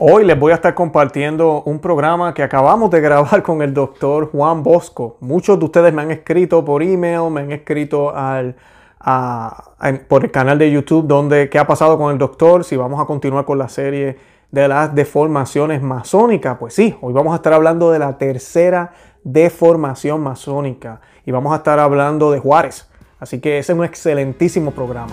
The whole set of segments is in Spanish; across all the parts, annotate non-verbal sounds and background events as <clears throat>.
Hoy les voy a estar compartiendo un programa que acabamos de grabar con el doctor Juan Bosco. Muchos de ustedes me han escrito por email, me han escrito al, por el canal de YouTube donde qué ha pasado con el doctor, si vamos a continuar con la serie de las deformaciones masónicas. Pues sí, hoy vamos a estar hablando de la tercera deformación masónica y vamos a estar hablando de Juárez. Así que ese es un excelentísimo programa.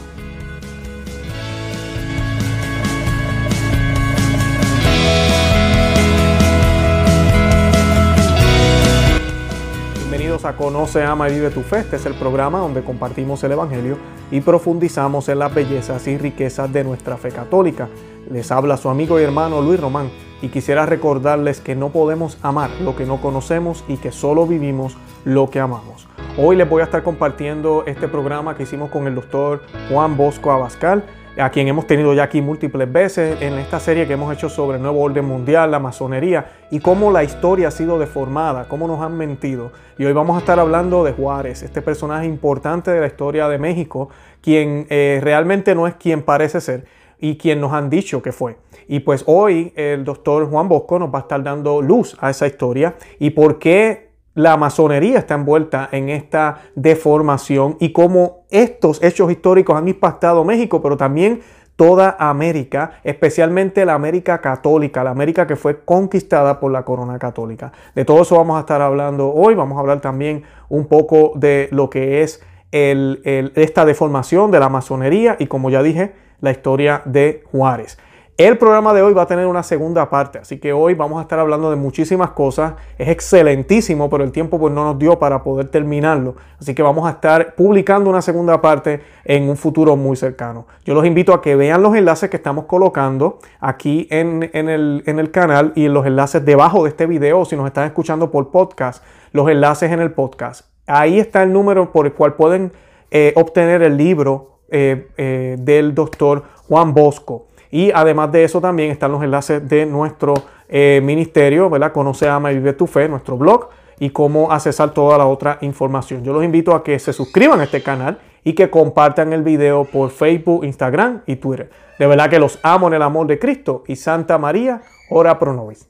A Conoce, Ama y Vive tu Fe. Este es el programa donde compartimos el Evangelio y profundizamos en las bellezas y riquezas de nuestra fe católica. Les habla su amigo y hermano Luis Román y quisiera recordarles que no podemos amar lo que no conocemos y que solo vivimos lo que amamos. Hoy les voy a estar compartiendo este programa que hicimos con el doctor Juan Bosco Abascal a quien hemos tenido ya aquí múltiples veces en esta serie que hemos hecho sobre el nuevo orden mundial, la masonería y cómo la historia ha sido deformada, cómo nos han mentido. Y hoy vamos a estar hablando de Juárez, este personaje importante de la historia de México, quien eh, realmente no es quien parece ser y quien nos han dicho que fue. Y pues hoy el doctor Juan Bosco nos va a estar dando luz a esa historia y por qué la masonería está envuelta en esta deformación y cómo estos hechos históricos han impactado México, pero también toda América, especialmente la América católica, la América que fue conquistada por la corona católica. De todo eso vamos a estar hablando hoy, vamos a hablar también un poco de lo que es esta deformación de la masonería y como ya dije, la historia de Juárez. El programa de hoy va a tener una segunda parte, así que hoy vamos a estar hablando de muchísimas cosas. Es excelentísimo, pero el tiempo pues no nos dio para poder terminarlo. Así que vamos a estar publicando una segunda parte en un futuro muy cercano. Yo los invito a que vean los enlaces que estamos colocando aquí en, el, en el canal y los enlaces debajo de este video, si nos están escuchando por podcast, los enlaces en el podcast. Ahí está el número por el cual pueden eh, obtener el libro eh, eh, del doctor Juan Bosco. Y además de eso también están los enlaces de nuestro eh, ministerio, ¿verdad? Conoce, ama y vive tu fe, nuestro blog y cómo accesar toda la otra información. Yo los invito a que se suscriban a este canal y que compartan el video por Facebook, Instagram y Twitter. De verdad que los amo en el amor de Cristo y Santa María, ora pro nobis.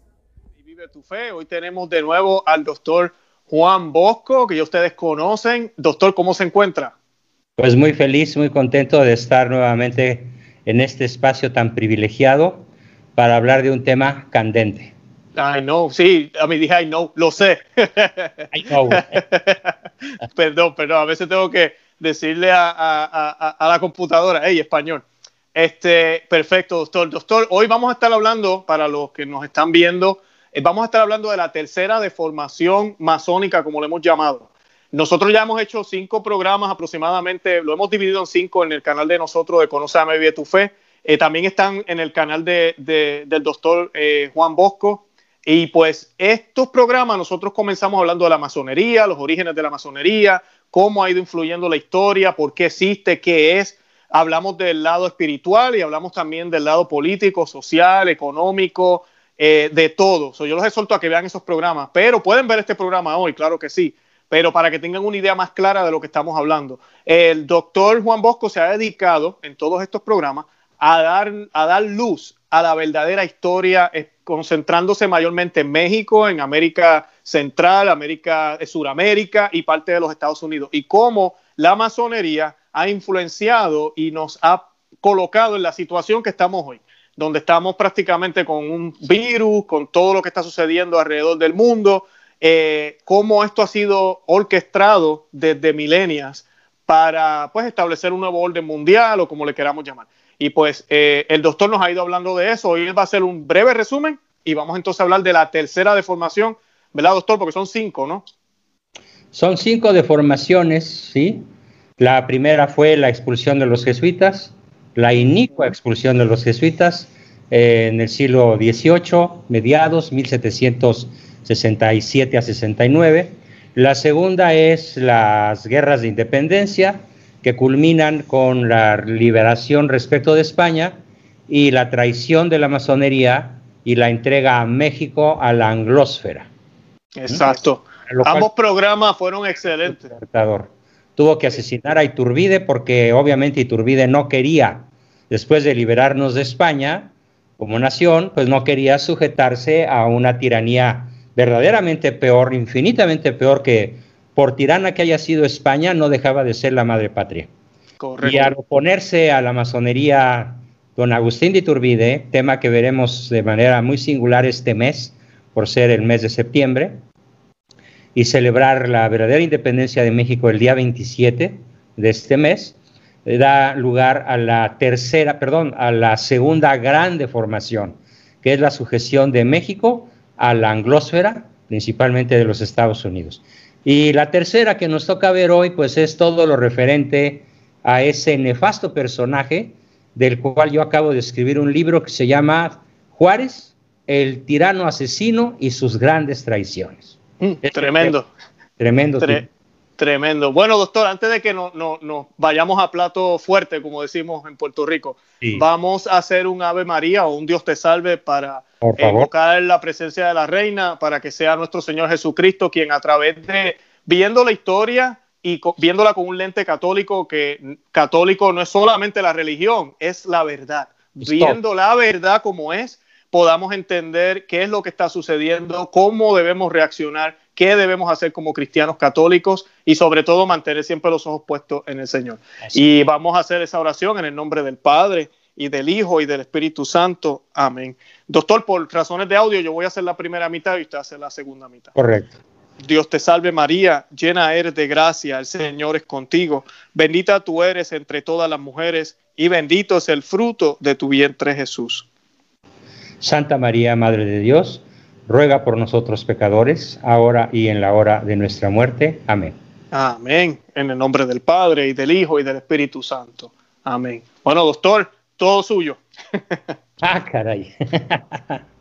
Y vive tu fe. Hoy tenemos de nuevo al doctor Juan Bosco, que ya ustedes conocen. Doctor, ¿cómo se encuentra? Pues muy feliz, muy contento de estar nuevamente en este espacio tan privilegiado para hablar de un tema candente. I know, sí, a mí dije I know, lo sé. I know. <laughs> perdón, perdón, a veces tengo que decirle a, a, a, la computadora, hey, español. Este, perfecto, doctor. Doctor, hoy vamos a estar hablando, para los que nos están viendo, eh, vamos a estar hablando de la tercera deformación masónica, como le hemos llamado. Nosotros ya hemos hecho cinco programas aproximadamente, lo hemos dividido en cinco en el canal de nosotros de Conoce a Vive tu Fe. Eh, también están en el canal de, del doctor eh, Juan Bosco. Y pues estos programas nosotros comenzamos hablando de la masonería, los orígenes de la masonería, cómo ha ido influyendo la historia, por qué existe, qué es. Hablamos del lado espiritual y hablamos también del lado político, social, económico, eh, de todo. yo los exhorto a que vean esos programas, pero pueden ver este programa hoy, claro que sí pero para que tengan una idea más clara de lo que estamos hablando. El doctor Juan Bosco se ha dedicado en todos estos programas a dar, a dar luz a la verdadera historia, eh, concentrándose mayormente en México, en América Central, América, eh, Suramérica y parte de los Estados Unidos, y cómo la masonería ha influenciado y nos ha colocado en la situación que estamos hoy, donde estamos prácticamente con un virus, con todo lo que está sucediendo alrededor del mundo, eh, cómo esto ha sido orquestado desde milenias para pues, establecer un nuevo orden mundial o como le queramos llamar. Y pues eh, el doctor nos ha ido hablando de eso. Hoy va a hacer un breve resumen y vamos entonces a hablar de la tercera deformación, ¿verdad, doctor? Porque son cinco, ¿no? Son cinco deformaciones, sí. La primera fue la expulsión de los jesuitas, la inicua expulsión de los jesuitas eh, en el siglo XVIII, mediados 1700 67 a 69. La segunda es las guerras de independencia, que culminan con la liberación respecto de España y la traición de la masonería y la entrega a México a la anglósfera. Exacto. Ambos programas fueron excelentes. Tuvo que asesinar a Iturbide porque obviamente Iturbide no quería, después de liberarnos de España, como nación, pues no quería sujetarse a una tiranía verdaderamente peor, infinitamente peor que por tirana que haya sido España, no dejaba de ser la madre patria. Y al oponerse a la masonería, don Agustín de Iturbide, tema que veremos de manera muy singular este mes, por ser el mes de septiembre, y celebrar la verdadera independencia de México el día 27 de este mes, da lugar a la tercera, perdón, a la segunda gran deformación, que es la sujeción de México a la anglósfera, principalmente de los Estados Unidos. Y la tercera que nos toca ver hoy, pues es todo lo referente a ese nefasto personaje del cual yo acabo de escribir un libro que se llama Juárez, el tirano asesino y sus grandes traiciones. Mm, tremendo. Tremendo. tremendo. Bueno, doctor, antes de que nos vayamos a plato fuerte, como decimos en Puerto Rico, vamos a hacer un Ave María o un Dios te salve para invocar la presencia de la reina, para que sea nuestro Señor Jesucristo quien a través de, viendo la historia, y viéndola con un lente católico, que católico no es solamente la religión, es la verdad. Viendo la verdad como es, podamos entender qué es lo que está sucediendo, cómo debemos reaccionar, qué debemos hacer como cristianos católicos y sobre todo mantener siempre los ojos puestos en el Señor. Y vamos a hacer esa oración en el nombre del Padre y del Hijo y del Espíritu Santo. Amén. Doctor, por razones de audio, yo voy a hacer la primera mitad y usted hace la segunda mitad. Correcto. Dios te salve María, llena eres de gracia, el Señor es contigo, bendita tú eres entre todas las mujeres y bendito es el fruto de tu vientre Jesús. Santa María, Madre de Dios, ruega por nosotros pecadores, ahora y en la hora de nuestra muerte. Amén. Amén. En el nombre del Padre y del Hijo y del Espíritu Santo. Amén. Bueno, doctor, todo suyo. ah, caray. <laughs>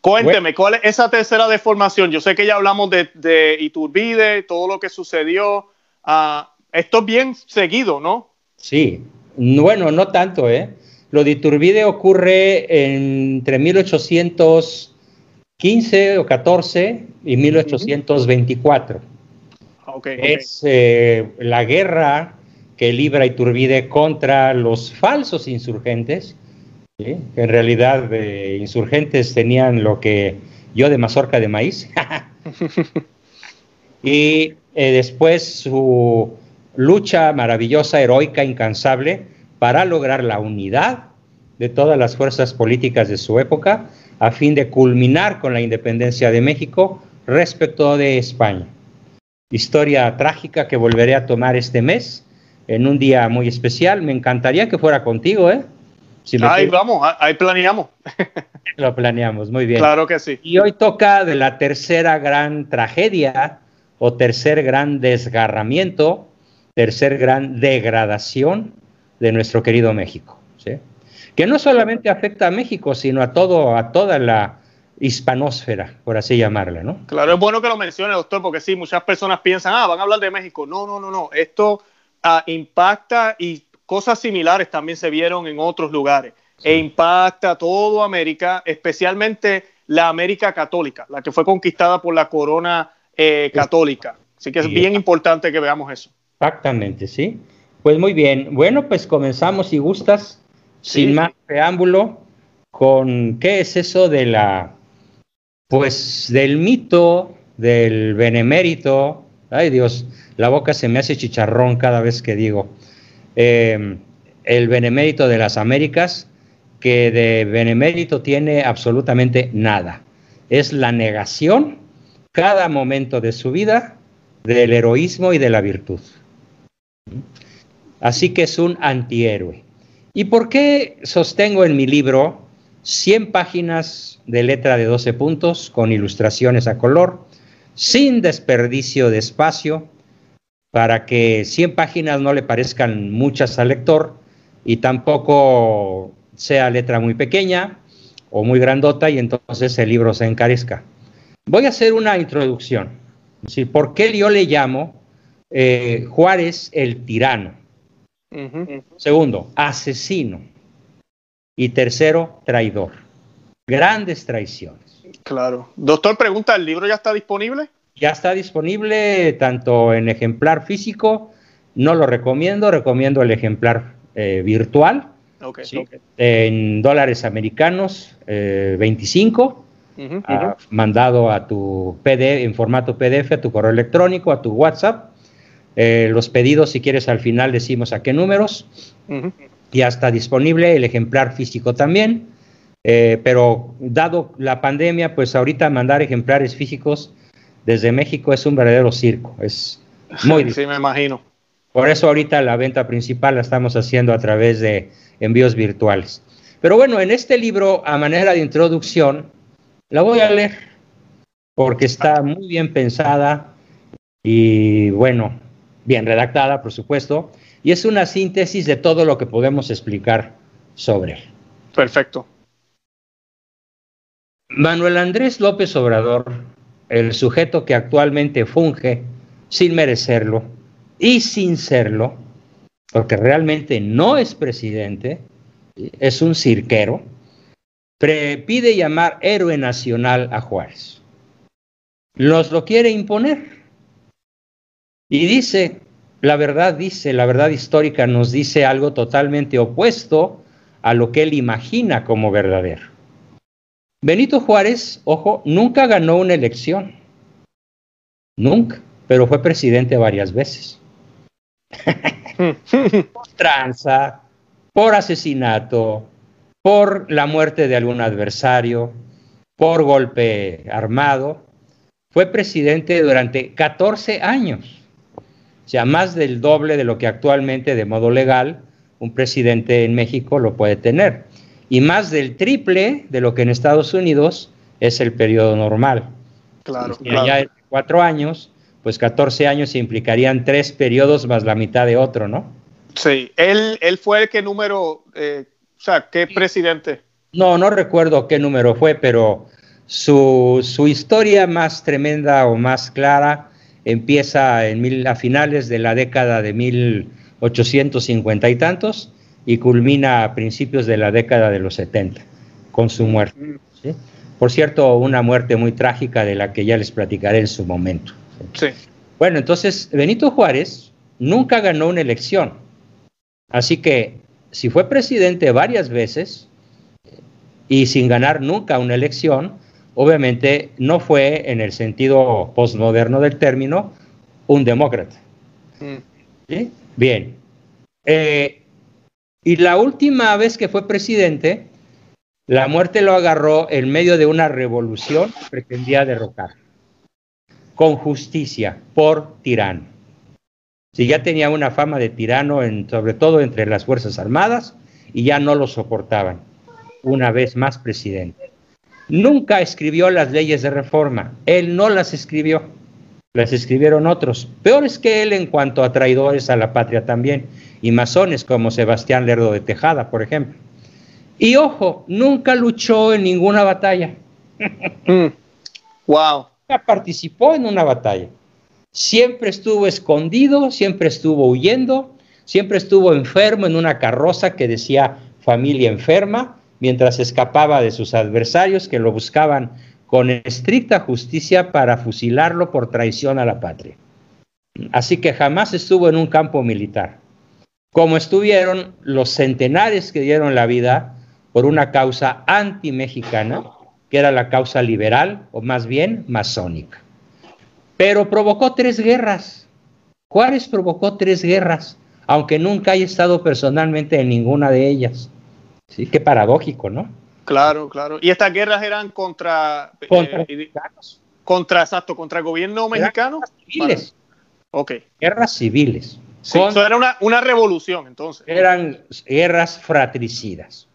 Cuénteme, ¿cuál es esa tercera deformación? Yo sé que ya hablamos de, Iturbide, todo lo que sucedió. Ah, esto es bien seguido, ¿no? Sí, bueno, no tanto, ¿eh? Lo de Iturbide ocurre entre 1815 o 14 y 1824. Okay, es eh, la guerra que libra Iturbide contra los falsos insurgentes en realidad eh, insurgentes tenían lo que yo de mazorca de maíz. <laughs> y eh, después su lucha maravillosa, heroica, incansable, para lograr la unidad de todas las fuerzas políticas de su época, a fin de culminar con la independencia de México respecto de España. Historia trágica que volveré a tomar este mes, en un día muy especial. Me encantaría que fuera contigo, ¿eh? ahí vamos, ahí planeamos. <laughs> Lo planeamos, muy bien. Claro que sí. Y hoy toca de la tercera gran tragedia o tercer gran desgarramiento, tercer gran degradación de nuestro querido México. Que no solamente afecta a México, sino a todo, a toda la hispanósfera, por así llamarla, ¿no? Claro, es bueno que lo mencione, doctor, porque sí, muchas personas piensan, ah, van a hablar de México. No, no, no, no. Esto ah, impacta y cosas similares también se vieron en otros lugares e impacta a toda América, especialmente la América católica, la que fue conquistada por la corona eh, católica. Así que es bien importante que veamos eso. Exactamente, sí. Pues muy bien. Bueno, pues comenzamos, si gustas, sin más preámbulo, con qué es eso de la, pues del mito del benemérito. Ay Dios, la boca se me hace chicharrón cada vez que digo. Em, el benemérito de las Américas, que de benemérito tiene absolutamente nada. Es la negación cada momento de su vida del heroísmo y de la virtud. Así que es un antihéroe. ¿Y por qué sostengo en mi libro 100 páginas de letra de 12 puntos con ilustraciones a color, sin desperdicio de espacio, para que 100 páginas no le parezcan muchas al lector y tampoco sea letra muy pequeña o muy grandota y entonces el libro se encarezca. Voy a hacer una introducción. ¿Por qué yo le llamo eh, Juárez el tirano? Segundo, asesino. Y tercero, traidor. Grandes traiciones. Claro. Doctor, pregunta, ¿el libro ya está disponible? Ya está disponible tanto en ejemplar físico, no lo recomiendo, recomiendo el ejemplar eh, virtual, En dólares americanos, 25. Eh, ah, mandado a tu PDF, en formato PDF, a tu correo electrónico, a tu WhatsApp. Eh, los pedidos, si quieres, al final decimos a qué números. Ya está disponible el ejemplar físico también. Eh, pero dado la pandemia, pues ahorita mandar ejemplares físicos desde México es un verdadero circo. Es muy difícil. <laughs> Sí, me imagino. Por eso ahorita la venta principal la estamos haciendo a través de envíos virtuales. Pero bueno, en este libro, a manera de introducción, la voy a leer porque está muy bien pensada y bueno, bien redactada, por supuesto, y es una síntesis de todo lo que podemos explicar sobre él. Perfecto. Manuel Andrés López Obrador, el sujeto que actualmente funge sin merecerlo y sin serlo, porque realmente no es presidente, es un cirquero, pide llamar héroe nacional a Juárez. Nos lo quiere imponer. Y dice, la verdad dice, la verdad histórica nos dice algo totalmente opuesto a lo que él imagina como verdadero. Benito Juárez, ojo, nunca ganó una elección. Nunca, pero fue presidente varias veces. <laughs> por tranza, por asesinato, por la muerte de algún adversario, por golpe armado. Fue presidente durante 14 años, o sea, más del doble de lo que actualmente de modo legal un presidente en México lo puede tener, y más del triple de lo que en Estados Unidos es el periodo normal. Claro, y allá de cuatro años, pues 14 años implicarían tres periodos más la mitad de otro, ¿no? Sí, él, él fue el que número eh, o sea, ¿qué presidente? No, no recuerdo qué número fue, pero su, historia más tremenda o más clara empieza en mil, a finales de la década de 1850 y tantos y culmina a principios de la década de los 70 con su muerte. Mm. Por cierto, una muerte muy trágica de la que ya les platicaré en su momento. Sí. Bueno, entonces Benito Juárez nunca ganó una elección. Así que si fue presidente varias veces y sin ganar nunca una elección, obviamente no fue en el sentido postmoderno del término un demócrata. Mm. Bien. Eh, y la última vez que fue presidente, la muerte lo agarró en medio de una revolución que pretendía derrocar, con justicia, por tirano si ya tenía una fama de tirano, en, sobre todo entre las Fuerzas Armadas, y ya no lo soportaban. Una vez más presidente. Nunca escribió las leyes de reforma, él no las escribió, las escribieron otros, peores que él en cuanto a traidores a la patria también, y masones como Sebastián Lerdo de Tejada, por ejemplo. Y ojo, nunca luchó en ninguna batalla. wow. Nunca participó en una batalla siempre estuvo escondido, siempre estuvo huyendo, siempre estuvo enfermo en una carroza que decía familia enferma, mientras escapaba de sus adversarios que lo buscaban con estricta justicia para fusilarlo por traición a la patria. Así que jamás estuvo en un campo militar, como estuvieron los centenares que dieron la vida por una causa anti-mexicana, que era la causa liberal, o más bien masónica pero provocó tres guerras. Juárez provocó tres guerras, aunque nunca haya estado personalmente en ninguna de ellas. Sí, qué paradójico, ¿no? Claro, claro. ¿Y estas guerras eran contra... Eh, contra mexicanos. Contra, exacto, contra el gobierno mexicano. Guerras civiles. Ok. Guerras civiles. Sí, eso era una, una, revolución entonces. Eran guerras fratricidas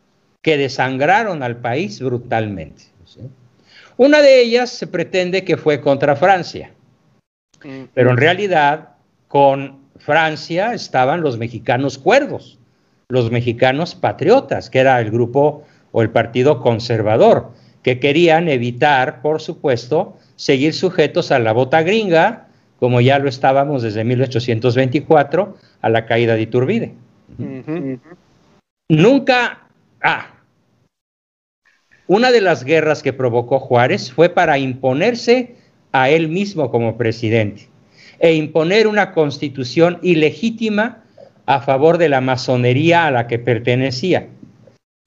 que desangraron al país brutalmente. Una de ellas se pretende que fue contra Francia. Pero en realidad con Francia estaban los mexicanos cuerdos, los mexicanos patriotas, que era el grupo o el partido conservador, que querían evitar, por supuesto, seguir sujetos a la bota gringa, como ya lo estábamos desde 1824, a la caída de Iturbide. Nunca, ah, una de las guerras que provocó Juárez fue para imponerse a él mismo como presidente e imponer una constitución ilegítima a favor de la masonería a la que pertenecía.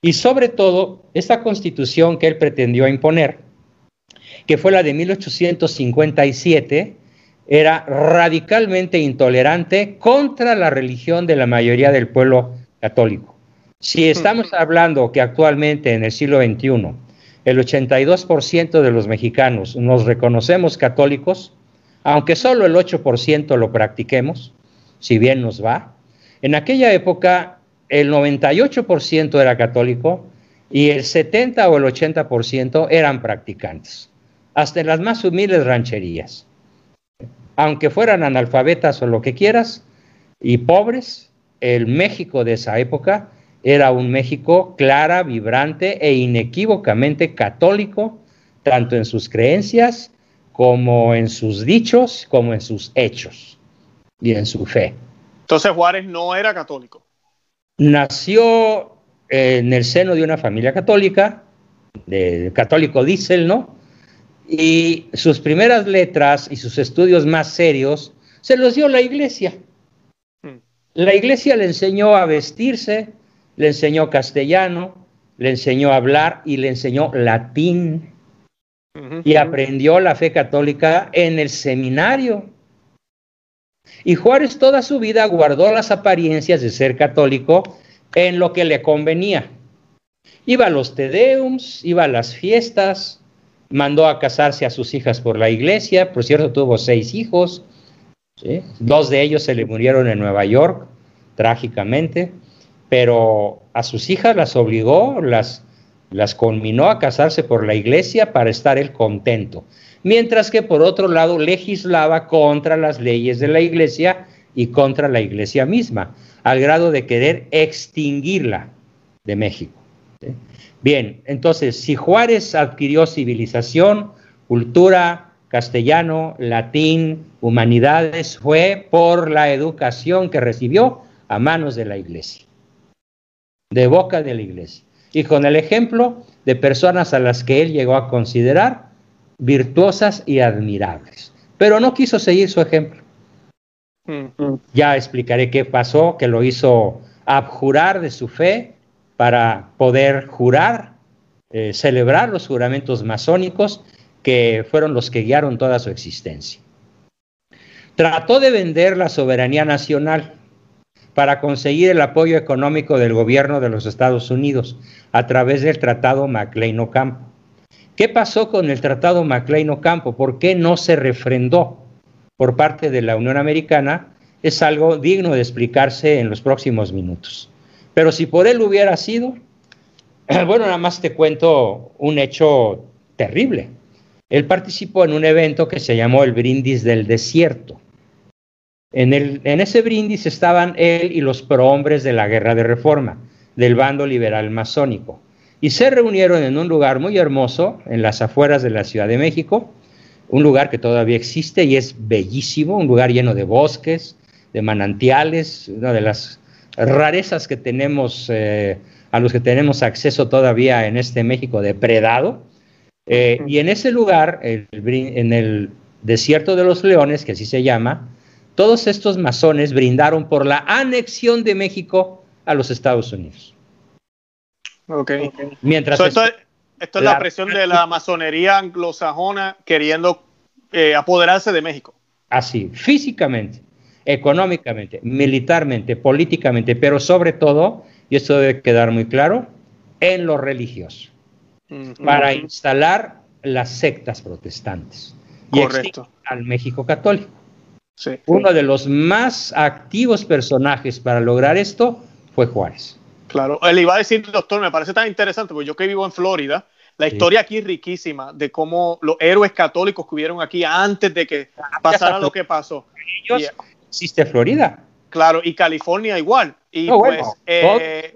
Y sobre todo, esta constitución que él pretendió imponer, que fue la de 1857, era radicalmente intolerante contra la religión de la mayoría del pueblo católico. Si estamos hablando que actualmente en el siglo XXI el 82% de los mexicanos nos reconocemos católicos, aunque solo el 8% lo practiquemos, si bien nos va, en aquella época el 98% era católico y el 70 o el 80% eran practicantes, hasta en las más humildes rancherías. Aunque fueran analfabetas o lo que quieras, y pobres, el México de esa época era un México clara, vibrante e inequívocamente católico, tanto en sus creencias como en sus dichos, como en sus hechos y en su fe. Entonces Juárez no era católico. Nació en el seno de una familia católica, católico diésel, ¿no? Y sus primeras letras y sus estudios más serios se los dio la iglesia. Hmm. La iglesia le enseñó a vestirse, le enseñó castellano, le enseñó a hablar y le enseñó latín. Y aprendió la fe católica en el seminario. Y Juárez toda su vida guardó las apariencias de ser católico en lo que le convenía. Iba a los tedeums, iba a las fiestas, mandó a casarse a sus hijas por la iglesia, por cierto tuvo seis hijos, dos de ellos se le murieron en Nueva York, trágicamente, pero a sus hijas las obligó, las, las conminó a casarse por la iglesia para estar él contento, mientras que por otro lado legislaba contra las leyes de la iglesia y contra la iglesia misma, al grado de querer extinguirla de México. Bien, entonces, si Juárez adquirió civilización, cultura, castellano, latín, humanidades, fue por la educación que recibió a manos de la iglesia de boca de la iglesia y con el ejemplo de personas a las que él llegó a considerar virtuosas y admirables. Pero no quiso seguir su ejemplo. Mm. Ya explicaré qué pasó, que lo hizo abjurar de su fe para poder jurar, eh, celebrar los juramentos masónicos que fueron los que guiaron toda su existencia. Trató de vender la soberanía nacional para conseguir el apoyo económico del gobierno de los Estados Unidos a través del Tratado MacLean-Ocampo. ¿Qué pasó con el Tratado MacLean-Ocampo? ¿Por qué no se refrendó por parte de la Unión Americana? Es algo digno de explicarse en los próximos minutos. Pero si por él hubiera sido, <clears throat> bueno, nada más te cuento un hecho terrible. Él participó en un evento que se llamó el Brindis del Desierto. En, el, en ese brindis estaban él y los prohombres de la guerra de reforma, del bando liberal masónico, y se reunieron en un lugar muy hermoso, en las afueras de la Ciudad de México, un lugar que todavía existe y es bellísimo, un lugar lleno de bosques, de manantiales, una de las rarezas que tenemos, eh, a los que tenemos acceso todavía en este México depredado. Eh, y en ese lugar, en el desierto de los leones, que así se llama, todos estos masones brindaron por la anexión de México a los Estados Unidos. Ok. Mientras esto, es, la, presión de la masonería anglosajona queriendo eh, apoderarse de México. Así, físicamente, económicamente, militarmente, políticamente, pero sobre todo, y esto debe quedar muy claro, en lo religioso, para instalar las sectas protestantes y al México católico. Uno de los más activos personajes para lograr esto fue Juárez. Claro, él iba a decir, doctor, me parece tan interesante, porque yo que vivo en Florida, la historia aquí es riquísima de cómo los héroes católicos que hubieron aquí antes de que pasara lo que pasó. existe Florida. Claro, y California igual. Y pues eh,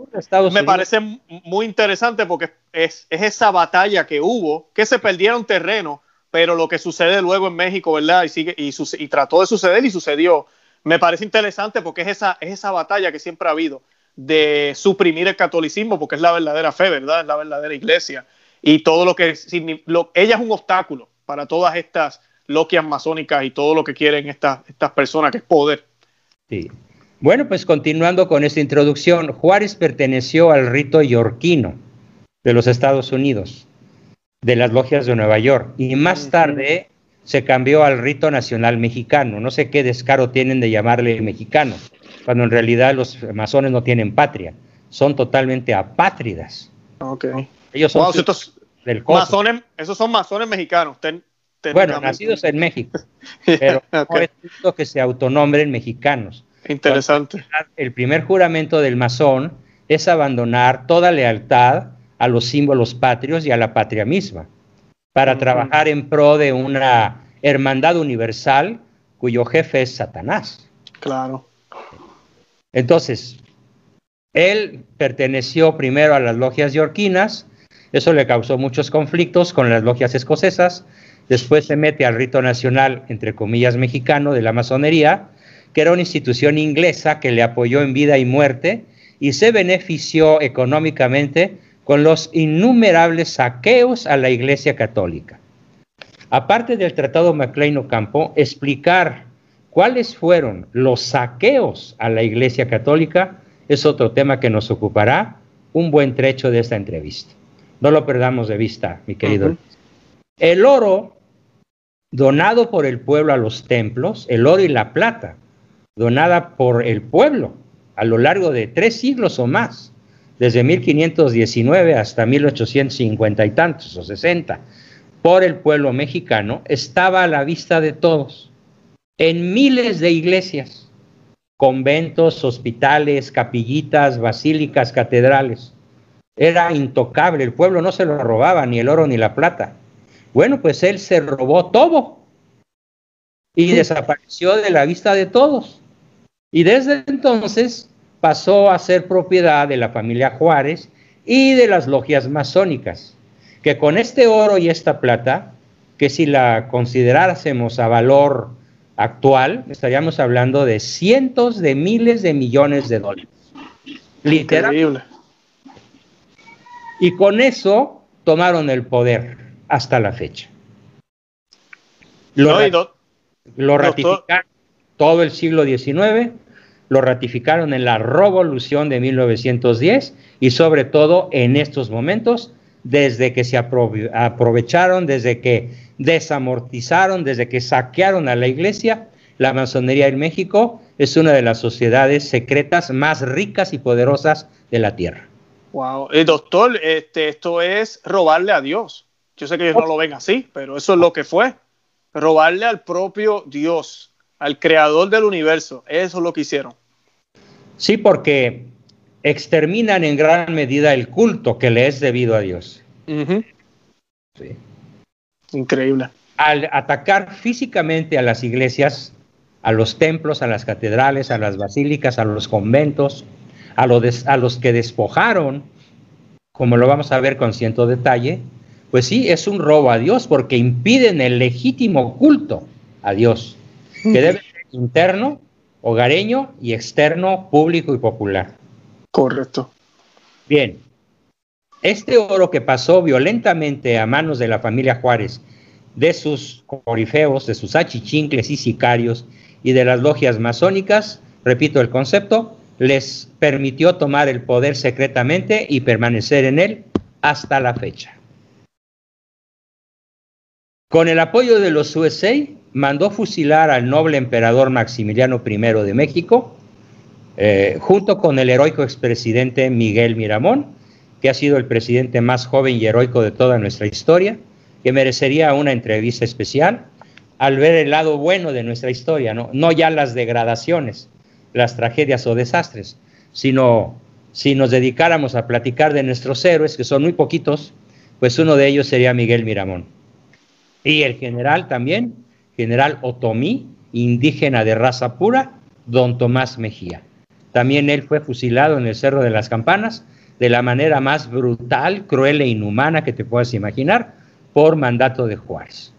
me parece muy interesante porque es, es, esa batalla que hubo, que se perdieron terreno pero lo que sucede luego en México, ¿verdad? Y, sigue, y, y trató de suceder y sucedió. Me parece interesante porque es esa, es esa batalla que siempre ha habido de suprimir el catolicismo, porque es la verdadera fe, ¿verdad? Es la verdadera iglesia. Y todo lo que... Lo, ella es un obstáculo para todas estas loquias masónicas y todo lo que quieren estas, estas personas, que es poder. Sí. Bueno, pues continuando con esta introducción, Juárez perteneció al rito yorquino de los Estados Unidos, de las logias de Nueva York, y más tarde se cambió al rito nacional mexicano. No sé qué descaro tienen de llamarle mexicano, cuando en realidad los masones no tienen patria, son totalmente apátridas. Ok. Ellos son del masones, esos son masones mexicanos. bueno, nacidos en México, <laughs> pero okay. no es que se autonombren mexicanos. Interesante. El primer juramento del masón es abandonar toda lealtad a los símbolos patrios y a la patria misma, para trabajar en pro de una hermandad universal cuyo jefe es Satanás. Claro. Entonces, él perteneció primero a las logias yorquinas, eso le causó muchos conflictos con las logias escocesas, después se mete al rito nacional, entre comillas, mexicano de la masonería, que era una institución inglesa que le apoyó en vida y muerte y se benefició económicamente con los innumerables saqueos a la Iglesia Católica. Aparte del Tratado Maclean Ocampo, explicar cuáles fueron los saqueos a la Iglesia Católica es otro tema que nos ocupará un buen trecho de esta entrevista. No lo perdamos de vista, mi querido. El oro donado por el pueblo a los templos, el oro y la plata, donada por el pueblo a lo largo de tres siglos o más, desde 1519 hasta 1850 y tantos o 60, por el pueblo mexicano, estaba a la vista de todos, en miles de iglesias, conventos, hospitales, capillitas, basílicas, catedrales. Era intocable, el pueblo no se lo robaba, ni el oro ni la plata. Bueno, pues él se robó todo y desapareció de la vista de todos. Y desde entonces pasó a ser propiedad de la familia Juárez y de las logias masónicas, que con este oro y esta plata, que si la considerásemos a valor actual, estaríamos hablando de cientos de miles de millones de dólares. Literal. Y con eso tomaron el poder hasta la fecha. Lo, lo ratificaron todo el siglo XIX, lo ratificaron en la revolución de 1910 y sobre todo en estos momentos, desde que se aprovecharon, desde que desamortizaron, desde que saquearon a la iglesia, la masonería en México es una de las sociedades secretas más ricas y poderosas de la tierra. Wow, eh, doctor, este, esto es robarle a Dios. Yo sé que ellos no lo ven así, pero eso es lo que fue. Robarle al propio Dios al creador del universo. Eso es lo que hicieron. Sí, porque exterminan en gran medida el culto que le es debido a Dios. sí. Increíble. Al atacar físicamente a las iglesias, a los templos, a las catedrales, a las basílicas, a los conventos, a, a los que despojaron, como lo vamos a ver con cierto detalle, pues sí, es un robo a Dios porque impiden el legítimo culto a Dios que debe ser interno, hogareño y externo, público y popular. Correcto. Bien, este oro que pasó violentamente a manos de la familia Juárez, de sus corifeos, de sus achichincles y sicarios y de las logias masónicas, repito el concepto, les permitió tomar el poder secretamente y permanecer en él hasta la fecha. Con el apoyo de los USA, mandó fusilar al noble emperador Maximiliano I de México, eh, junto con el heroico expresidente Miguel Miramón, que ha sido el presidente más joven y heroico de toda nuestra historia, que merecería una entrevista especial al ver el lado bueno de nuestra historia, no, no ya las degradaciones, las tragedias o desastres, sino si nos dedicáramos a platicar de nuestros héroes, que son muy poquitos, pues uno de ellos sería Miguel Miramón. Y el general también, general Otomí, indígena de raza pura, don Tomás Mejía. También él fue fusilado en el Cerro de las Campanas de la manera más brutal, cruel e inhumana que te puedas imaginar, por mandato de Juárez.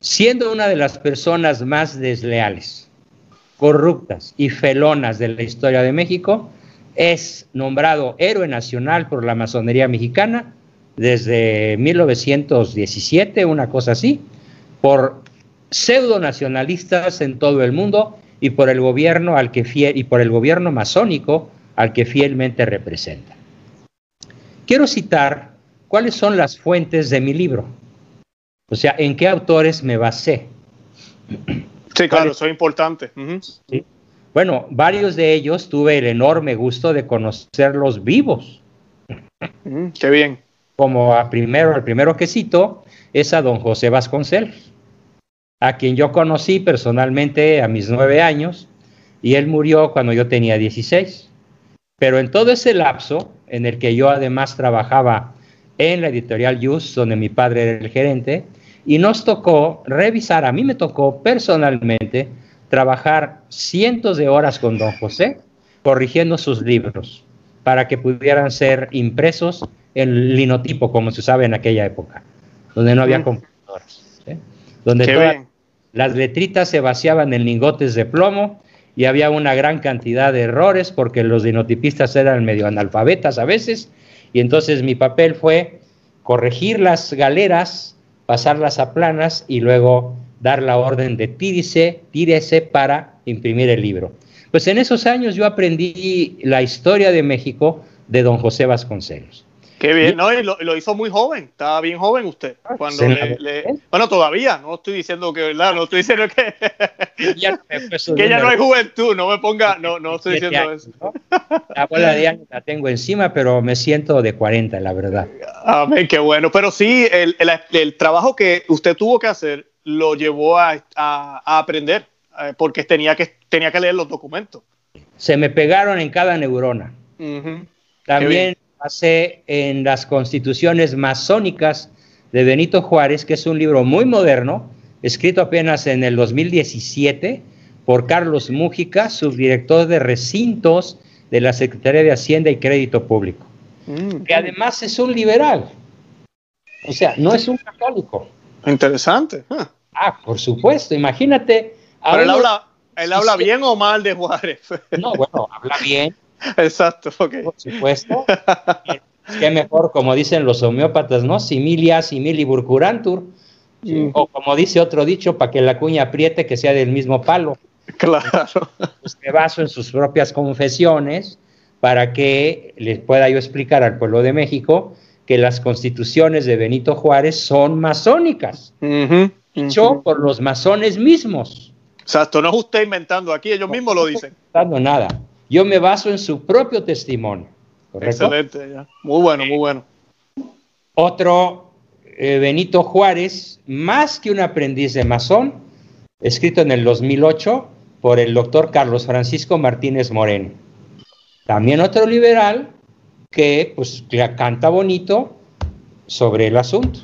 Siendo una de las personas más desleales, corruptas y felonas de la historia de México, es nombrado héroe nacional por la masonería mexicana desde 1917, una cosa así, por pseudo nacionalistas en todo el mundo y por el gobierno al que y por el gobierno masónico al que fielmente representa. Quiero citar cuáles son las fuentes de mi libro. O sea, en qué autores me basé. Sí, claro, eso es importante. Bueno, varios de ellos tuve el enorme gusto de conocerlos vivos. qué bien. Como a primero, el primero que cito es a don José Vasconcelos, a quien yo conocí personalmente a mis nueve años y él murió cuando yo tenía 16. Pero en todo ese lapso, en el que yo además trabajaba en la editorial Just, donde mi padre era el gerente, y nos tocó revisar, a mí me tocó personalmente trabajar cientos de horas con don José corrigiendo sus libros para que pudieran ser impresos en linotipo, como se usaba en aquella época, donde no había computadoras, donde todas las letritas se vaciaban en lingotes de plomo y había una gran cantidad de errores porque los linotipistas eran medio analfabetas a veces, y entonces mi papel fue corregir las galeras, pasarlas a planas y luego dar la orden de tírese, tírese para imprimir el libro. Pues en esos años yo aprendí la historia de México de don José Vasconcelos. Qué bien, no, y lo, hizo muy joven, estaba bien joven usted. Ah, cuando bueno, todavía, no estoy diciendo que, ¿verdad? No estoy diciendo que, ya, <laughs> que ya no hay juventud, no me ponga, no, no estoy diciendo eso. La bola de años la tengo encima, pero me siento de 40, la verdad. Amén, qué bueno. Pero sí, el, el, el trabajo que usted tuvo que hacer lo llevó a, aprender, eh, porque tenía que, tenía que leer los documentos. Se me pegaron en cada neurona. También pasé en las constituciones masónicas de Benito Juárez, que es un libro muy moderno, escrito apenas en el 2017 por Carlos Mújica, subdirector de recintos de la Secretaría de Hacienda y Crédito Público, mm. que además es un liberal. O sea, no es un católico. Interesante. Ah, por supuesto, imagínate. Pero él habla, él habla bien o mal de Juárez. No, bueno, habla bien. <laughs> Exacto, ok. Por supuesto. Qué mejor, como dicen los homeópatas, ¿no? Similia, simili burcurantur. O como dice otro dicho, para que la cuña apriete, que sea del mismo palo. Claro. <laughs> Pues me baso en sus propias confesiones para que les pueda yo explicar al pueblo de México que las constituciones de Benito Juárez son masónicas, dicho por los masones mismos. Exacto, no es usted inventando aquí, ellos mismos lo dicen. No inventando nada. Yo me baso en su propio testimonio. Excelente, muy bueno, muy bueno. Otro, eh, Benito Juárez, más que un aprendiz de masón, escrito en el 2008 por el doctor Carlos Francisco Martínez Moreno. También otro liberal, que pues canta bonito sobre el asunto.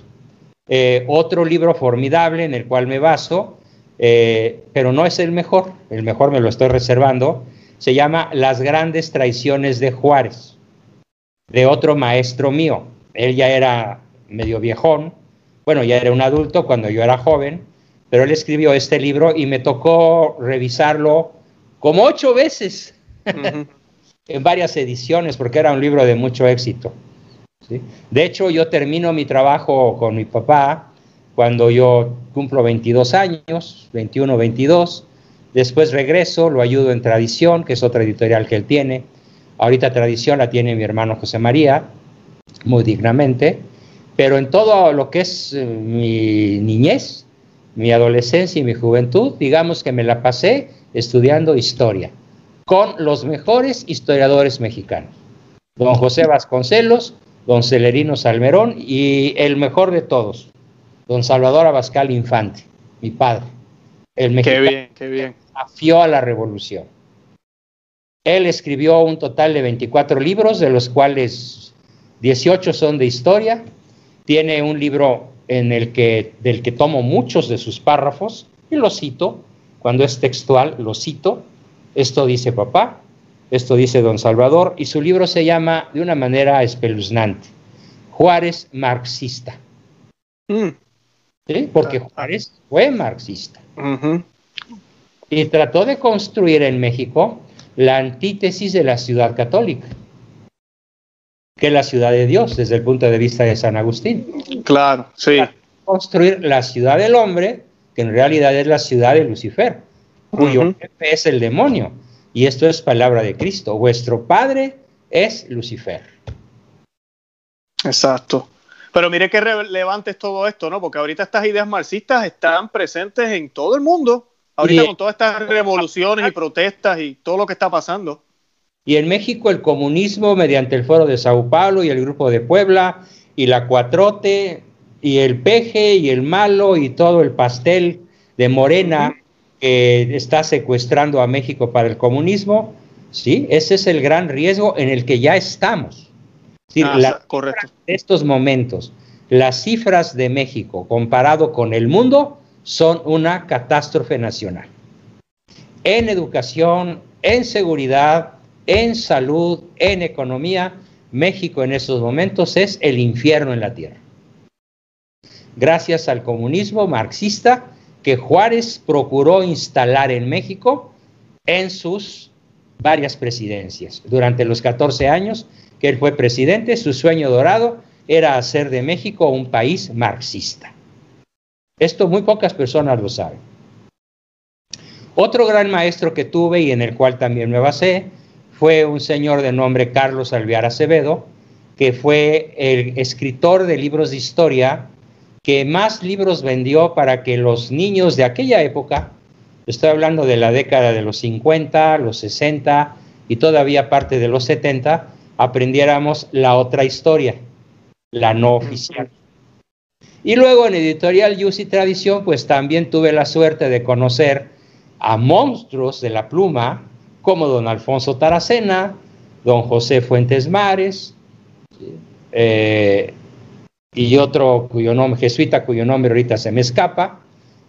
Eh, otro libro formidable en el cual me baso, eh, pero no es el mejor, el mejor me lo estoy reservando, se llama Las grandes traiciones de Juárez, de otro maestro mío. Él ya era medio viejón, bueno, ya era un adulto cuando yo era joven, pero él escribió este libro y me tocó revisarlo como ocho veces <laughs> en varias ediciones porque era un libro de mucho éxito. De hecho, yo termino mi trabajo con mi papá cuando yo cumplo 22 años, 21, 22. Después regreso, lo ayudo en Tradición, que es otra editorial que él tiene. Ahorita Tradición la tiene mi hermano José María, muy dignamente. Pero en todo lo que es eh, mi niñez, mi adolescencia y mi juventud, digamos que me la pasé estudiando historia con los mejores historiadores mexicanos. Don José Vasconcelos, don Celerino Salmerón y el mejor de todos, don Salvador Abascal Infante, mi padre. El mexicano qué bien, qué bien. Afió a la revolución. Él escribió un total de 24 libros, de los cuales 18 son de historia. Tiene un libro en el que, del que tomo muchos de sus párrafos y lo cito, cuando es textual, lo cito, esto dice papá, esto dice don Salvador, y su libro se llama de una manera espeluznante, Juárez marxista. Mm. ¿Sí? Porque Juárez fue marxista. Y trató de construir en México la antítesis de la ciudad católica, que es la ciudad de Dios desde el punto de vista de San Agustín. Claro, sí. Construir la ciudad del hombre, que en realidad es la ciudad de Lucifer cuyo jefe es el demonio. Y esto es palabra de Cristo. Vuestro padre es Lucifer. Exacto. Pero mire qué relevante es todo esto, ¿no? Porque ahorita estas ideas marxistas están presentes en todo el mundo. Ahorita con todas estas revoluciones y protestas y todo lo que está pasando. Y en México el comunismo mediante el Foro de Sao Paulo y el Grupo de Puebla y la Cuatrote y el peje y el malo y todo el pastel de Morena que está secuestrando a México para el comunismo, sí, ese es el gran riesgo en el que ya estamos. Ah, correcto. estos momentos, las cifras de México comparado con el mundo son una catástrofe nacional. En educación, en seguridad, en salud, en economía, México en estos momentos es el infierno en la tierra. Gracias al comunismo marxista que Juárez procuró instalar en México en sus varias presidencias. Durante los 14 años que él fue presidente, su sueño dorado era hacer de México un país marxista. Esto muy pocas personas lo saben. Otro gran maestro que tuve y en el cual también me basé fue un señor de nombre Carlos Alvear Acevedo, que fue el escritor de libros de historia que más libros vendió para que los niños de aquella época, estoy hablando de la década de los 50, los 60 y todavía parte de los 70, aprendiéramos la otra historia, la no oficial. Y luego en Editorial Yus y Tradición, pues también tuve la suerte de conocer a monstruos de la pluma, como don Alfonso Taracena, don José Fuentes Mares, eh, y otro cuyo nombre, jesuita, cuyo nombre ahorita se me escapa,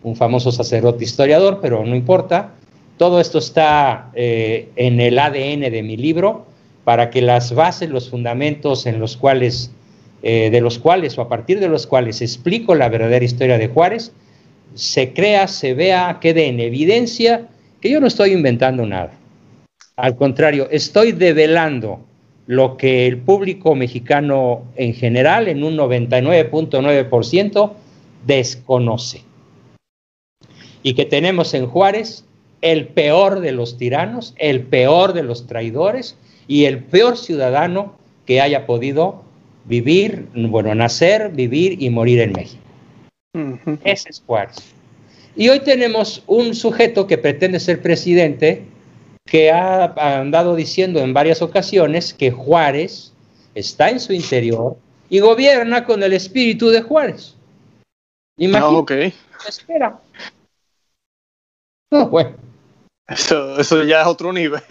un famoso sacerdote historiador, pero no importa. Todo esto está eh, en el ADN de mi libro para que las bases, los fundamentos en los cuales, eh, de los cuales o a partir de los cuales explico la verdadera historia de Juárez, se crea, se vea, quede en evidencia que yo no estoy inventando nada. Al contrario, estoy develando lo que el público mexicano en general, en un 99.9%, desconoce. Y que tenemos en Juárez el peor de los tiranos, el peor de los traidores y el peor ciudadano que haya podido vivir, bueno, nacer, vivir y morir en México. Ese es Juárez. Y hoy tenemos un sujeto que pretende ser presidente que ha andado diciendo en varias ocasiones que Juárez está en su interior y gobierna con el espíritu de Juárez. Imagínate. Ah, espera. No, bueno. Eso, eso ya es otro nivel.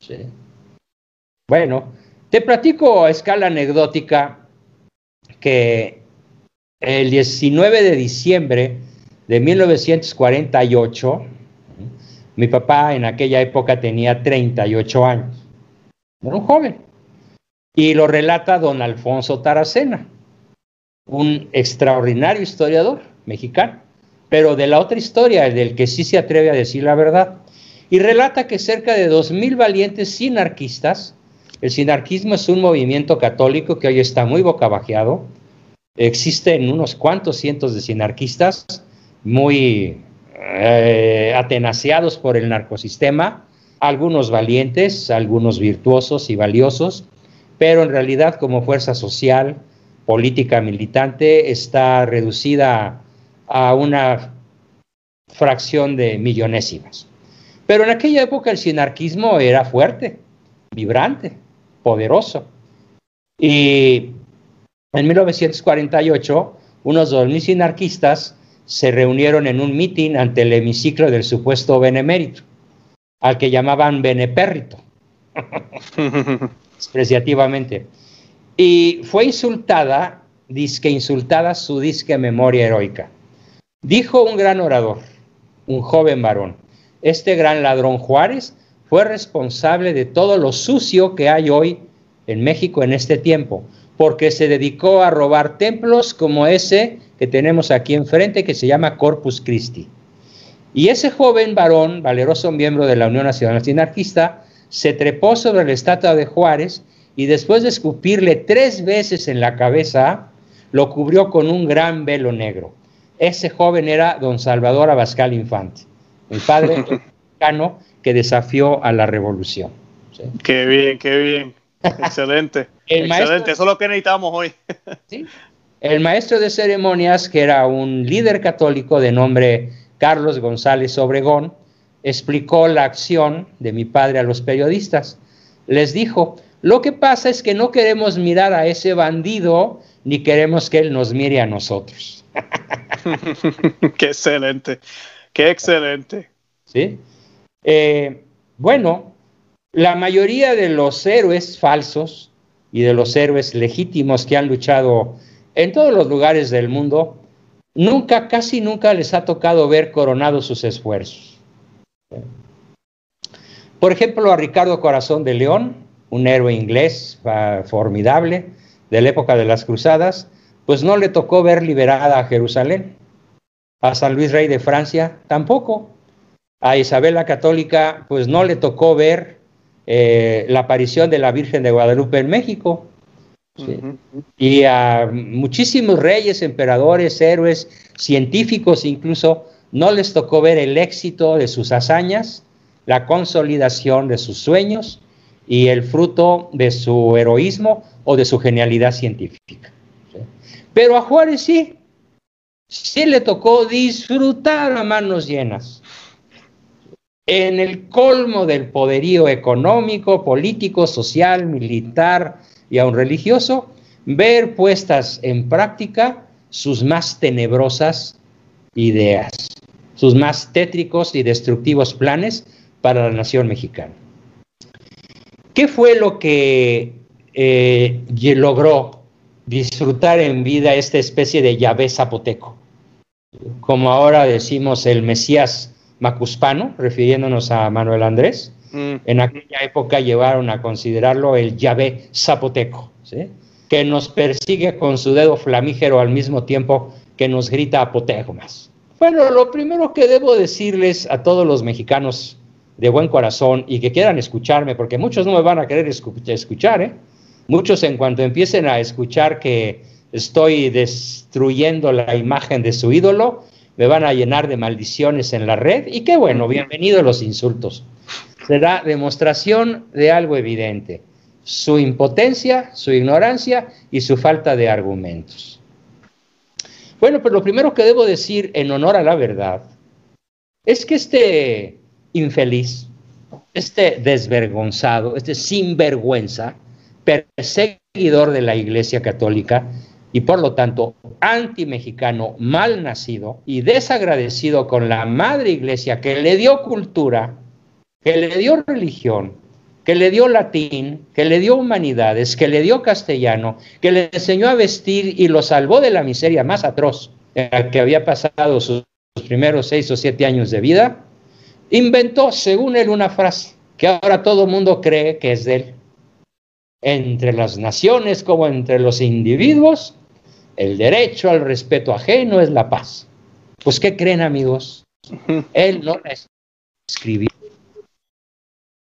sí. Bueno, te platico a escala anecdótica que el 19 de diciembre de 1948, mi papá en aquella época tenía 38 años. Era un joven. Y lo relata don Alfonso Taracena, un extraordinario historiador mexicano, pero de la otra historia, del que sí se atreve a decir la verdad. Y relata que cerca de 2.000 valientes sinarquistas, el sinarquismo es un movimiento católico que hoy está muy bocabajeado, existen unos cuantos cientos de sinarquistas muy eh, atenaciados por el narcosistema, algunos valientes, algunos virtuosos y valiosos, pero en realidad como fuerza social, política, militante, está reducida a una fracción de millonésimas. Pero en aquella época el sinarquismo era fuerte, vibrante, poderoso. Y en 1948, unos 2.000 sinarquistas se reunieron en un mitin ante el hemiciclo del supuesto benemérito, al que llamaban benepérrito, <laughs> despreciativamente. Y fue insultada, disque insultada su disque memoria heroica. Dijo un gran orador, un joven varón, este gran ladrón Juárez fue responsable de todo lo sucio que hay hoy en México en este tiempo, porque se dedicó a robar templos como ese que tenemos aquí enfrente, que se llama Corpus Christi. Y ese joven varón, valeroso miembro de la Unión Nacional Sinarquista, se trepó sobre la estatua de Juárez y después de escupirle tres veces en la cabeza, lo cubrió con un gran velo negro. ese joven era don Salvador Abascal Infante, el padre <laughs> mexicano que desafió a la revolución. Qué bien, qué bien. Excelente. <laughs> Excelente, eso es lo que necesitamos hoy. <laughs> El maestro de ceremonias, que era un líder católico de nombre Carlos González Obregón, explicó la acción de mi padre a los periodistas. Les dijo, lo que pasa es que no queremos mirar a ese bandido ni queremos que él nos mire a nosotros. <laughs> qué excelente, qué excelente. ¿Sí? Eh, bueno, la mayoría de los héroes falsos y de los héroes legítimos que han luchado en todos los lugares del mundo, nunca, casi nunca les ha tocado ver coronados sus esfuerzos. Por ejemplo, a Ricardo Corazón de León, un héroe inglés formidable de la época de las Cruzadas, pues no le tocó ver liberada a Jerusalén. A San Luis Rey de Francia tampoco. A Isabel la Católica, pues no le tocó ver eh, la aparición de la Virgen de Guadalupe en México. Y a muchísimos reyes, emperadores, héroes, científicos incluso, no les tocó ver el éxito de sus hazañas, la consolidación de sus sueños y el fruto de su heroísmo o de su genialidad científica. Pero a Juárez sí, sí le tocó disfrutar a manos llenas. En el colmo del poderío económico, político, social, militar y aún religioso, ver puestas en práctica sus más tenebrosas ideas sus más tétricos y destructivos planes para la nación mexicana. ¿Qué fue lo que eh, logró disfrutar en vida esta especie de Yahvé zapoteco? Como ahora decimos el Mesías macuspano, refiriéndonos a Manuel Andrés. Mm. En aquella época llevaron a considerarlo el Yahvé zapoteco, que nos persigue con su dedo flamígero al mismo tiempo que nos grita apotegmas. Bueno, lo primero que debo decirles a todos los mexicanos de buen corazón y que quieran escucharme, porque muchos no me van a querer escuchar, ¿eh? Muchos en cuanto empiecen a escuchar que estoy destruyendo la imagen de su ídolo, me van a llenar de maldiciones en la red y qué bueno, bienvenidos los insultos. Será demostración de algo evidente, su impotencia, su ignorancia y su falta de argumentos. Bueno, pero lo primero que debo decir en honor a la verdad es que este infeliz, este desvergonzado, este sinvergüenza, perseguidor de la Iglesia Católica y por lo tanto anti-mexicano, mal nacido y desagradecido con la Madre Iglesia que le dio cultura, que le dio religión, que le dio latín, que le dio humanidades, que le dio castellano, que le enseñó a vestir y lo salvó de la miseria más atroz que había pasado sus primeros seis o siete años de vida, inventó, según él, una frase que ahora todo el mundo cree que es de él. Entre las naciones como entre los individuos, el derecho al respeto ajeno es la paz. Pues, ¿qué creen, amigos? Él no escribió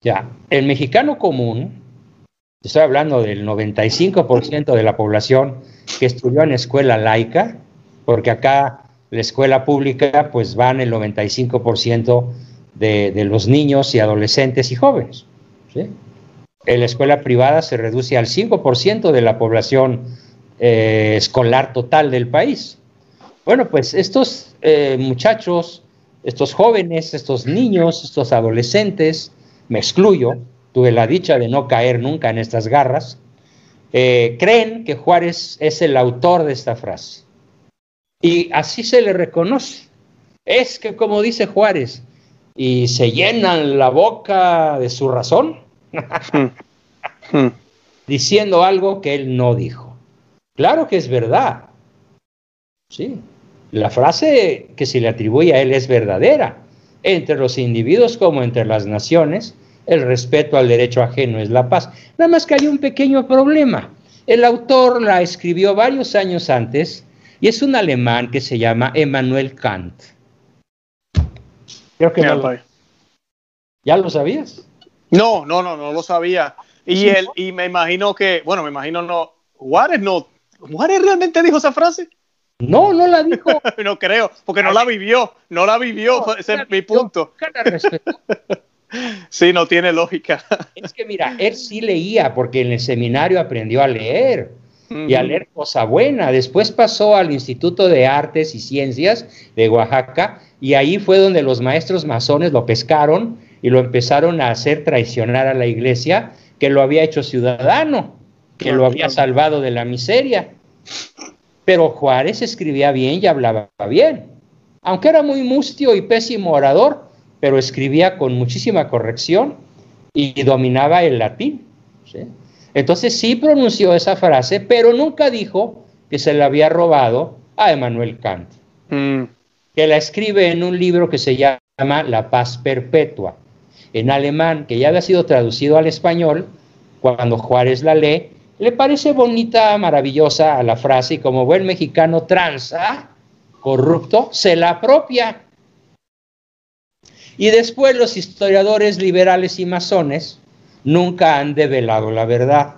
ya, el mexicano común, estoy hablando del 95% de la población que estudió en escuela laica, porque acá la escuela pública pues van el 95% de, de, los niños y adolescentes y jóvenes. En la escuela privada se reduce al 5% de la población eh, escolar total del país. Bueno, pues estos eh, muchachos, estos jóvenes, estos niños, estos adolescentes, me excluyo, tuve la dicha de no caer nunca en estas garras, eh, creen que Juárez es el autor de esta frase. Y así se le reconoce. Es que como dice Juárez, y se llenan la boca de su razón, diciendo algo que él no dijo. Claro que es verdad. Sí, la frase que se le atribuye a él es verdadera. Entre los individuos como entre las naciones, el respeto al derecho ajeno es la paz. Nada más que hay un pequeño problema. El autor la escribió varios años antes y es un alemán que se llama Emmanuel Kant. Creo que no ¿Ya lo sabías? No, no, no, no lo sabía. Y, él, y me imagino que, bueno, me imagino no, Juárez no, ¿Juárez realmente dijo esa frase? No, no la dijo. <laughs> no creo, porque no la vivió, no la vivió, ese es mi punto. <laughs> sí, no tiene lógica. es que mira, él sí leía, porque en el seminario aprendió a leer y a leer cosa buena. Después pasó al Instituto de Artes y Ciencias de Oaxaca y ahí fue donde los maestros masones lo pescaron y lo empezaron a hacer traicionar a la iglesia que lo había hecho ciudadano, que lo había salvado de la miseria. Pero Juárez escribía bien y hablaba bien, aunque era muy mustio y pésimo orador, pero escribía con muchísima corrección y dominaba el latín. Entonces sí pronunció esa frase, pero nunca dijo que se la había robado a Emmanuel Kant, mm. que la escribe en un libro que se llama La paz perpetua, en alemán, que ya había sido traducido al español, cuando Juárez la lee, le parece bonita, maravillosa a la frase y como buen mexicano tranza, corrupto, se la apropia. Y después los historiadores liberales y masones nunca han develado la verdad,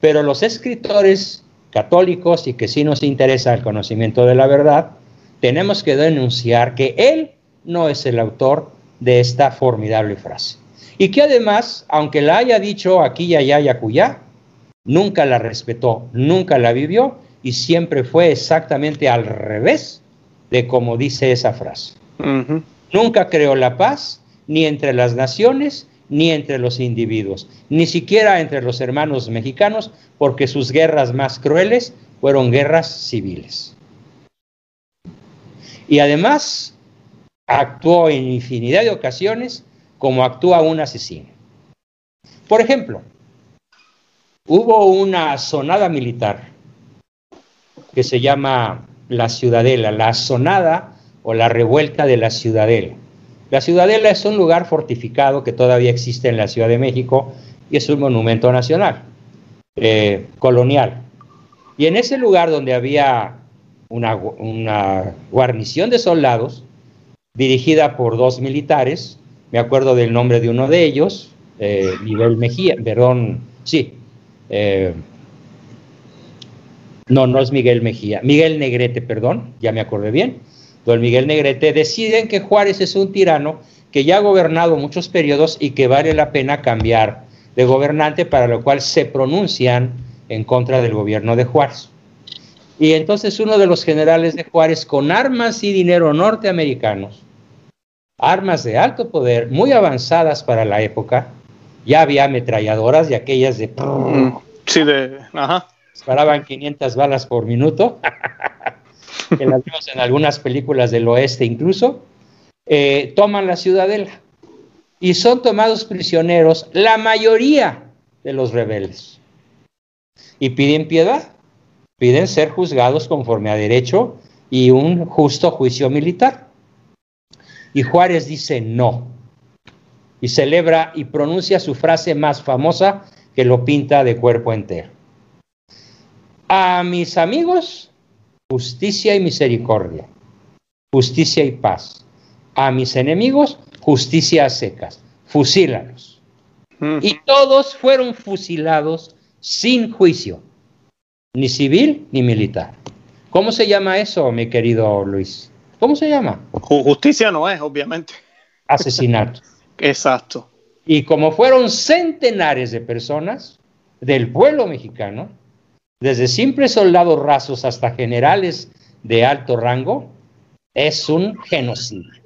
pero los escritores católicos y que sí nos interesa el conocimiento de la verdad, tenemos que denunciar que él no es el autor de esta formidable frase. Y que además, aunque la haya dicho aquí allá y acullá, nunca la respetó, nunca la vivió y siempre fue exactamente al revés de como dice esa frase. Nunca creó la paz ni entre las naciones ni entre los individuos, ni siquiera entre los hermanos mexicanos, porque sus guerras más crueles fueron guerras civiles. Y además actuó en infinidad de ocasiones como actúa un asesino. Por ejemplo, hubo una sonada militar que se llama la Ciudadela, la sonada o la revuelta de la Ciudadela. La Ciudadela es un lugar fortificado que todavía existe en la Ciudad de México y es un monumento nacional, eh, colonial. Y en ese lugar donde había una, guarnición de soldados, dirigida por dos militares, me acuerdo del nombre de uno de ellos, eh, Miguel Mejía, perdón, sí, eh, no, no es Miguel Mejía, Miguel Negrete, perdón, ya me acordé bien, don Miguel Negrete, deciden que Juárez es un tirano que ya ha gobernado muchos periodos y que vale la pena cambiar de gobernante, para lo cual se pronuncian en contra del gobierno de Juárez. Y entonces uno de los generales de Juárez, con armas y dinero norteamericanos, armas de alto poder, muy avanzadas para la época, ya había ametralladoras y aquellas de... Sí, de... Ajá. Disparaban 500 balas por minuto. <laughs> que las vimos en algunas películas del oeste incluso, eh, toman la ciudadela y son tomados prisioneros la mayoría de los rebeldes. Y piden piedad, piden ser juzgados conforme a derecho y un justo juicio militar. Y Juárez dice no. Y celebra y pronuncia su frase más famosa que lo pinta de cuerpo entero. A mis amigos justicia y misericordia, justicia y paz. A mis enemigos, justicia a secas, fusílalos. Y todos fueron fusilados sin juicio, ni civil ni militar. ¿Cómo se llama eso, mi querido Luis? ¿Cómo se llama? Justicia no es, obviamente. Asesinato. <laughs> Exacto. Y como fueron centenares de personas del pueblo mexicano, desde simples soldados rasos hasta generales de alto rango, es un genocidio.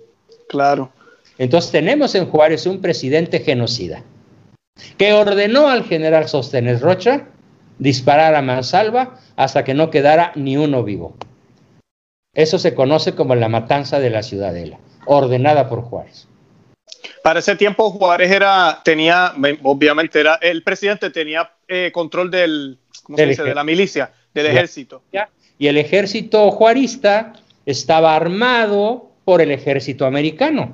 Claro. Entonces tenemos en Juárez un presidente genocida que ordenó al general Sostenes Rocha disparar a mansalva hasta que no quedara ni uno vivo. Eso se conoce como la matanza de la ciudadela, ordenada por Juárez. Para ese tiempo Juárez era, tenía, obviamente era, el presidente tenía eh, control del, de la milicia, del ejército. Y el ejército juarista estaba armado por el ejército americano.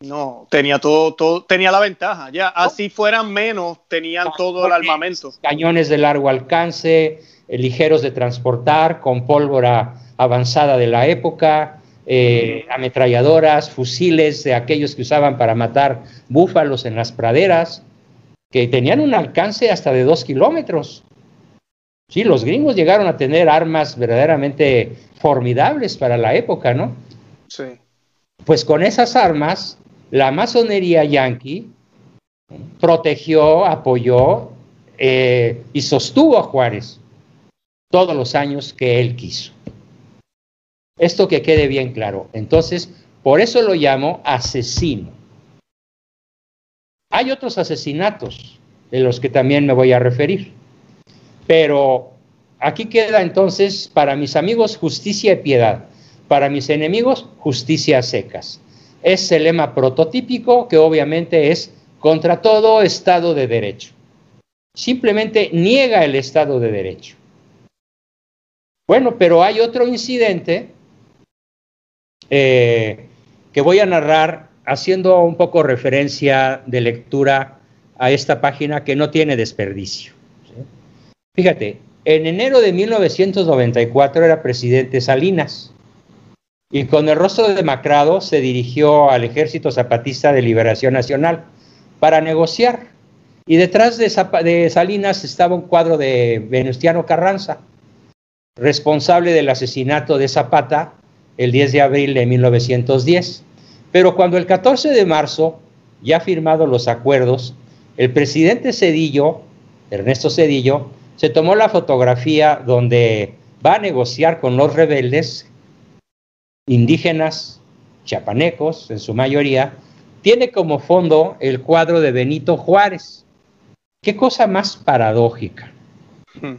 No, tenía todo, todo, tenía la ventaja. Ya, así fueran menos, tenían todo el armamento. Cañones de largo alcance, eh, ligeros de transportar, con pólvora avanzada de la época, eh, ametralladoras, fusiles de aquellos que usaban para matar búfalos en las praderas, que tenían un alcance hasta de dos kilómetros. Sí, los gringos llegaron a tener armas verdaderamente formidables para la época, ¿no? Sí. Pues con esas armas, la masonería yanqui protegió, apoyó eh, y sostuvo a Juárez todos los años que él quiso. Esto que quede bien claro. Entonces, por eso lo llamo asesino. Hay otros asesinatos de los que también me voy a referir. Pero aquí queda entonces para mis amigos justicia y piedad, para mis enemigos justicia secas. Es el lema prototípico que obviamente es contra todo Estado de Derecho. Simplemente niega el Estado de Derecho. Bueno, pero hay otro incidente eh, que voy a narrar haciendo un poco referencia de lectura a esta página que no tiene desperdicio. Fíjate, en enero de 1994 era presidente Salinas y con el rostro demacrado se dirigió al Ejército Zapatista de Liberación Nacional para negociar. Y detrás de, Salinas estaba un cuadro de Venustiano Carranza, responsable del asesinato de Zapata el 10 de abril de 1910. Pero cuando el 14 de marzo, ya firmados los acuerdos, el presidente Cedillo, Ernesto Cedillo, se tomó la fotografía donde va a negociar con los rebeldes indígenas, chiapanecos en su mayoría, tiene como fondo el cuadro de Benito Juárez. Qué cosa más paradójica. Hmm.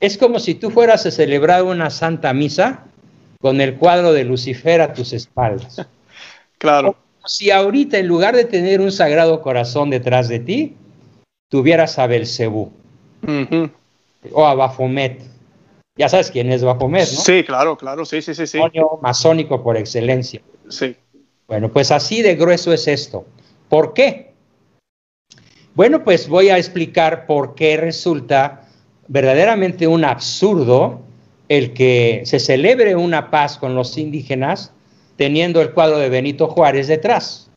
Es como si tú fueras a celebrar una santa misa con el cuadro de Lucifer a tus espaldas. <laughs> Claro. si ahorita en lugar de tener un sagrado corazón detrás de ti, tuvieras a Belcebú o a Bafomet. Ya sabes quién es Bafomet, ¿no? Sí, claro, claro, sí, sí, sí. sí. masónico por excelencia. Sí. Bueno, pues así de grueso es esto. ¿Por qué? Bueno, pues voy a explicar por qué resulta verdaderamente un absurdo el que se celebre una paz con los indígenas teniendo el cuadro de Benito Juárez detrás.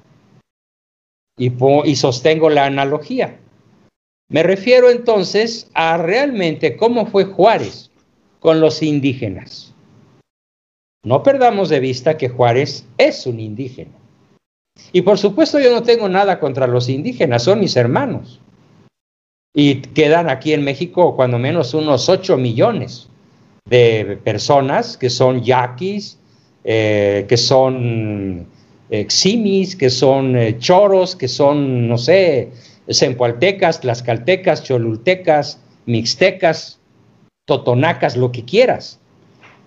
Y, sostengo la analogía. Me refiero entonces a realmente cómo fue Juárez con los indígenas. No perdamos de vista que Juárez es un indígena. Y por supuesto yo no tengo nada contra los indígenas, son mis hermanos. Y quedan aquí en México cuando menos unos 8 millones de personas que son yaquis, eh, que son eximis, que son eh, choros, que son, no sé, sempualtecas, tlaxcaltecas, cholultecas, mixtecas, totonacas, lo que quieras.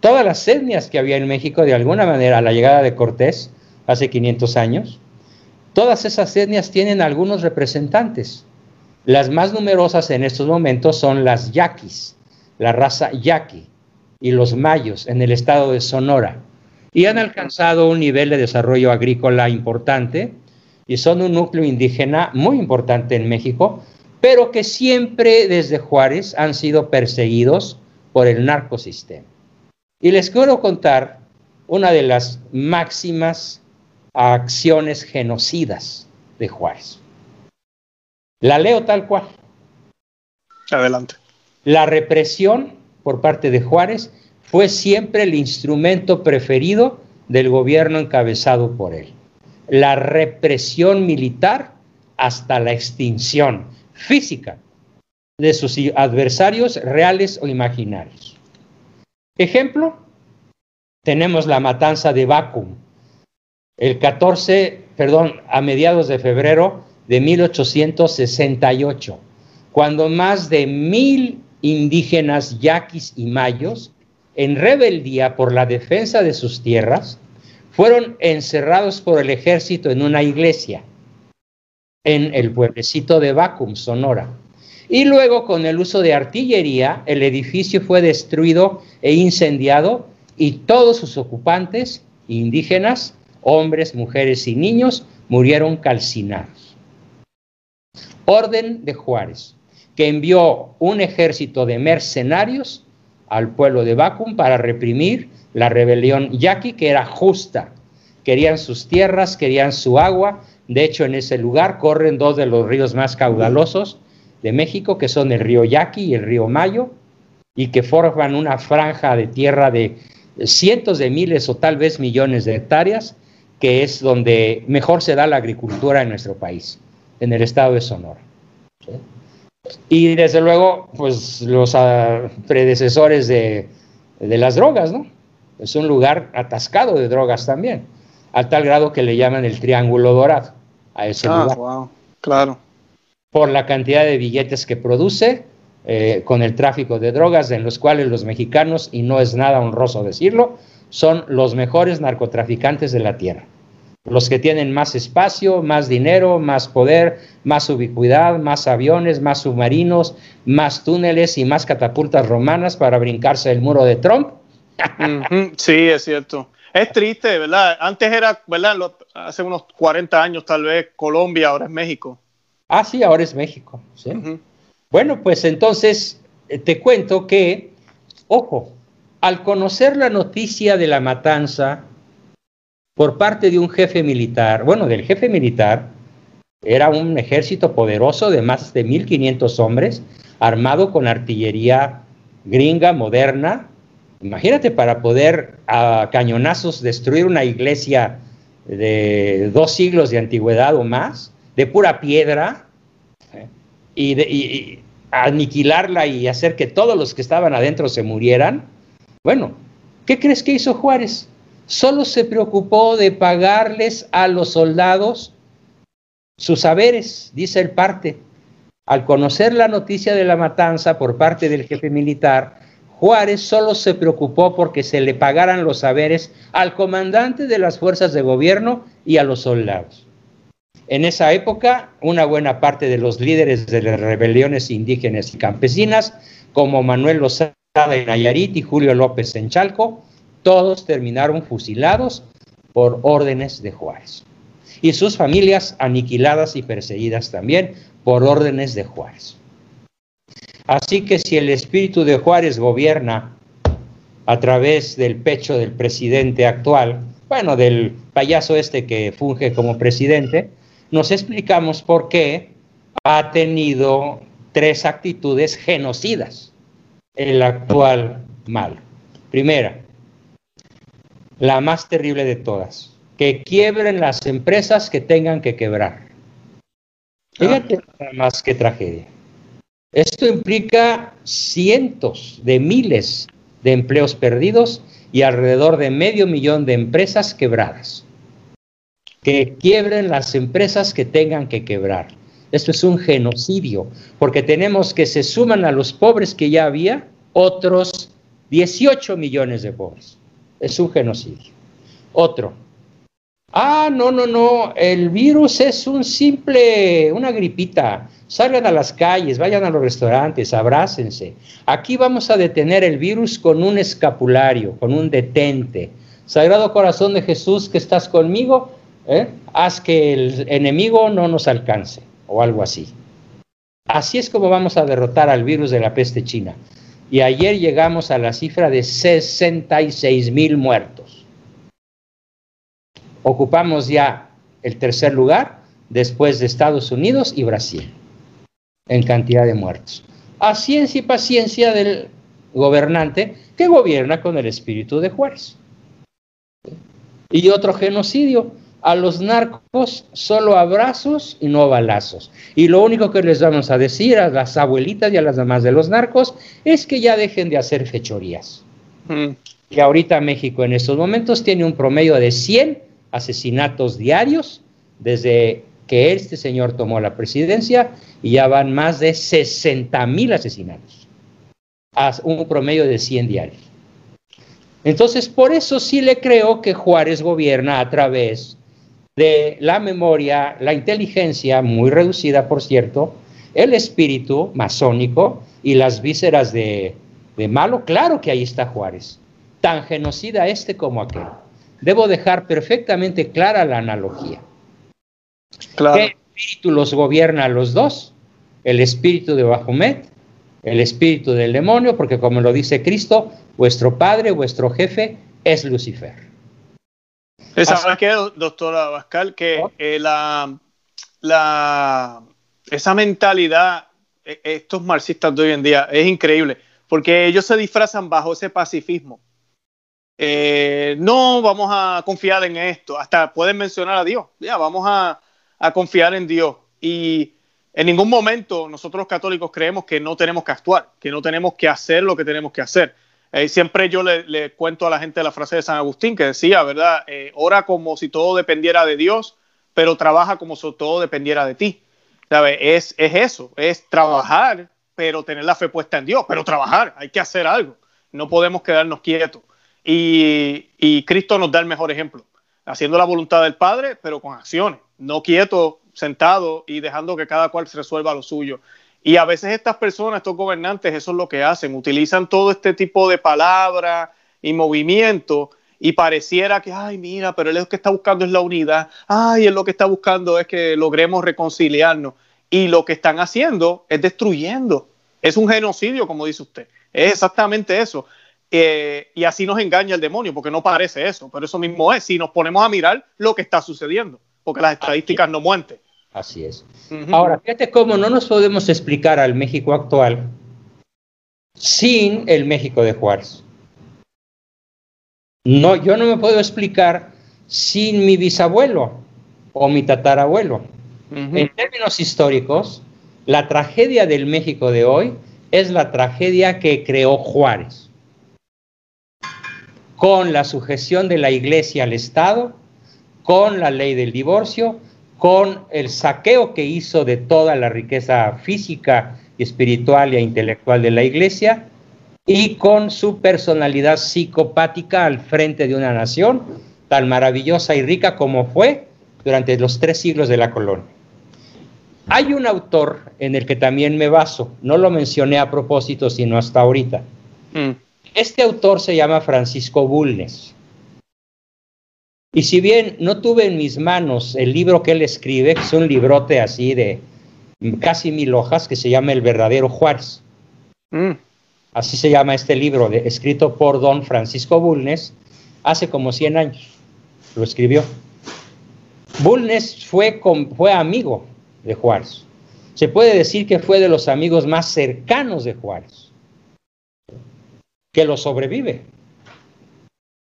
Todas las etnias que había en México, de alguna manera, a la llegada de Cortés, hace 500 años, todas esas etnias tienen algunos representantes. Las más numerosas en estos momentos son las yaquis, la raza yaqui, y los mayos en el estado de Sonora. Y han alcanzado un nivel de desarrollo agrícola importante y son un núcleo indígena muy importante en México, pero que siempre desde Juárez han sido perseguidos por el narcosistema. Y les quiero contar una de las máximas acciones genocidas de Juárez. La leo tal cual. Adelante. La represión por parte de Juárez fue siempre el instrumento preferido del gobierno encabezado por él. La represión militar hasta la extinción física de sus adversarios reales o imaginarios. Ejemplo, tenemos la matanza de Bacum, el 14, perdón, a mediados de febrero de 1868, cuando más de mil indígenas yaquis y mayos, en rebeldía por la defensa de sus tierras, fueron encerrados por el ejército en una iglesia en el pueblecito de Bacum, Sonora. Y luego, con el uso de artillería, el edificio fue destruido e incendiado y todos sus ocupantes, indígenas, hombres, mujeres y niños, murieron calcinados. Orden de Juárez, que envió un ejército de mercenarios al pueblo de Bacum para reprimir la rebelión yaqui, que era justa. Querían sus tierras, querían su agua. De hecho, en ese lugar corren dos de los ríos más caudalosos de México, que son el río Yaqui y el río Mayo. y que forman una franja de tierra de cientos de miles o tal vez millones de hectáreas, que es donde mejor se da la agricultura en nuestro país, en el estado de Sonora. Y desde luego, pues los ah, predecesores de, las drogas, ¿no? Es un lugar atascado de drogas también, a tal grado que le llaman el Triángulo Dorado a ese ah, lugar. Wow, claro. Por la cantidad de billetes que produce, eh, con el tráfico de drogas, en los cuales los mexicanos, y no es nada honroso decirlo, son los mejores narcotraficantes de la tierra. Los que tienen más espacio, más dinero, más poder, más ubicuidad, más aviones, más submarinos, más túneles y más catapultas romanas para brincarse el muro de Trump. sí, es cierto. Es triste, ¿verdad? Antes era, ¿verdad? Hace unos 40 años tal vez Colombia, ahora es México. Ah, sí, ahora es México. ¿sí? Bueno, pues entonces eh, te cuento que, ojo, al conocer la noticia de la matanza por parte de un jefe militar, bueno, del jefe militar, era un ejército poderoso de más de 1.500 hombres, armado con artillería gringa, moderna. Imagínate para poder a cañonazos destruir una iglesia de dos siglos de antigüedad o más, de pura piedra, ¿eh? y, aniquilarla y hacer que todos los que estaban adentro se murieran. Bueno, ¿qué crees que hizo Juárez? Solo se preocupó de pagarles a los soldados sus saberes, dice el parte. Al conocer la noticia de la matanza por parte del jefe militar, Juárez solo se preocupó porque se le pagaran los saberes al comandante de las fuerzas de gobierno y a los soldados. En esa época, una buena parte de los líderes de las rebeliones indígenas y campesinas, como Manuel Lozada en Nayarit y Julio López en Chalco, todos terminaron fusilados por órdenes de Juárez. Y sus familias aniquiladas y perseguidas también por órdenes de Juárez. Así que si el espíritu de Juárez gobierna a través del pecho del presidente actual, bueno, del payaso este que funge como presidente, nos explicamos por qué ha tenido tres actitudes genocidas el actual mal. Primera, la más terrible de todas, que quiebren las empresas que tengan que quebrar. Fíjate nada más que tragedia. Esto implica cientos de miles de empleos perdidos y alrededor de medio millón de empresas quebradas que quiebren las empresas que tengan que quebrar. Esto es un genocidio, porque tenemos que se suman a los pobres que ya había otros 18 millones de pobres. Es un genocidio. Otro. Ah, no, no, no, el virus es un simple, una gripita. Salgan a las calles, vayan a los restaurantes, abrácense. Aquí vamos a detener el virus con un escapulario, con un detente. Sagrado Corazón de Jesús, que estás conmigo, ¿eh? haz que el enemigo no nos alcance o algo así. Así es como vamos a derrotar al virus de la peste china. Y ayer llegamos a la cifra de 66 mil muertos. Ocupamos ya el tercer lugar después de Estados Unidos y Brasil en cantidad de muertos. A ciencia y paciencia del gobernante que gobierna con el espíritu de Juárez. Y otro genocidio, a los narcos solo abrazos y no balazos. Y lo único que les vamos a decir a las abuelitas y a las mamás de los narcos es que ya dejen de hacer fechorías. Mm. Y ahorita México en estos momentos tiene un promedio de 100 asesinatos diarios desde que este señor tomó la presidencia y ya van más de 60 mil asesinatos. A un promedio de 100 diarios. Entonces, por eso sí le creo que Juárez gobierna a través de la memoria, la inteligencia, muy reducida por cierto, el espíritu masónico y las vísceras de, malo, claro que ahí está Juárez, tan genocida este como aquel. Debo dejar perfectamente clara la analogía. ¿Qué espíritu los gobierna a los dos? El espíritu de Bajomet, el espíritu del demonio, porque como lo dice Cristo, vuestro padre, vuestro jefe es Lucifer. ¿Sabes qué, doctora Bascal? Que eh, la, la, esa mentalidad, e, estos marxistas de hoy en día, es increíble. porque ellos se disfrazan bajo ese pacifismo. Eh, no vamos a confiar en esto, hasta pueden mencionar a Dios, ya vamos a, confiar en Dios. Y en ningún momento nosotros los católicos creemos que no tenemos que actuar, que no tenemos que hacer lo que tenemos que hacer. Eh, siempre yo le, cuento a la gente la frase de San Agustín que decía, ¿verdad? Eh, ora como si todo dependiera de Dios, pero trabaja como si todo dependiera de ti. Es, es eso, es trabajar, pero tener la fe puesta en Dios, pero trabajar, hay que hacer algo, no podemos quedarnos quietos. Y, Cristo nos da el mejor ejemplo, haciendo la voluntad del Padre, pero con acciones, no quieto, sentado y dejando que cada cual se resuelva lo suyo. Y a veces estas personas, estos gobernantes, eso es lo que hacen, utilizan todo este tipo de palabras y movimientos y pareciera que, ay, mira, pero él lo que está buscando es la unidad, ay, él lo que está buscando es que logremos reconciliarnos. Y lo que están haciendo es destruyendo. Es un genocidio, como dice usted. Es exactamente eso. Eh, y así nos engaña el demonio, porque no parece eso, pero eso mismo es, si nos ponemos a mirar lo que está sucediendo, porque las estadísticas no muenten. Así es. Ahora, fíjate cómo no nos podemos explicar al México actual sin el México de Juárez. No, yo no me puedo explicar sin mi bisabuelo o mi tatarabuelo. En términos históricos, la tragedia del México de hoy es la tragedia que creó Juárez con la sujeción de la iglesia al Estado, con la ley del divorcio, con el saqueo que hizo de toda la riqueza física, espiritual e intelectual de la iglesia, y con su personalidad psicopática al frente de una nación tan maravillosa y rica como fue durante los tres siglos de la colonia. Hay un autor en el que también me baso, no lo mencioné a propósito, sino hasta ahorita, mm. Este autor se llama Francisco Bulnes. Y si bien no tuve en mis manos el libro que él escribe, que es un librote así de casi mil hojas, que se llama El verdadero Juárez. Mm. Así se llama este libro, escrito por don Francisco Bulnes, hace como 100 años. Lo escribió. Bulnes fue, fue amigo de Juárez. Se puede decir que fue de los amigos más cercanos de Juárez que lo sobrevive.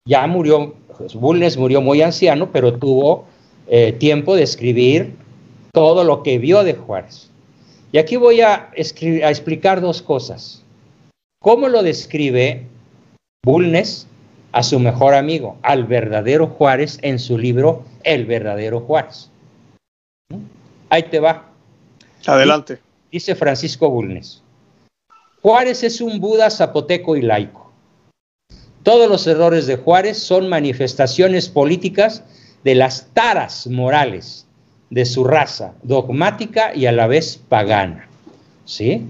Ya murió, Bulnes murió muy anciano, pero tuvo eh, tiempo de escribir todo lo que vio de Juárez. Y aquí voy a, a explicar dos cosas. ¿Cómo lo describe Bulnes a su mejor amigo, al verdadero Juárez, en su libro El verdadero Juárez? ¿Mm? Ahí te va. Adelante. Dice Francisco Bulnes. Juárez es un Buda zapoteco y laico. Todos los errores de Juárez son manifestaciones políticas de las taras morales de su raza, dogmática y a la vez pagana. ¿Sí?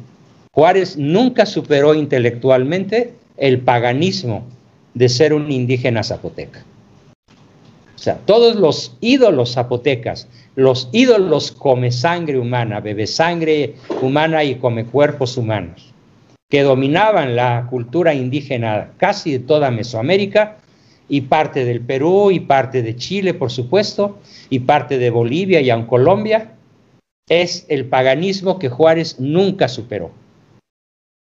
Juárez nunca superó intelectualmente el paganismo de ser un indígena zapoteca. O sea, todos los ídolos zapotecas, los ídolos come sangre humana, bebe sangre humana y come cuerpos humanos que dominaban la cultura indígena casi de toda Mesoamérica y parte del Perú y parte de Chile, por supuesto, y parte de Bolivia y aun Colombia, es el paganismo que Juárez nunca superó.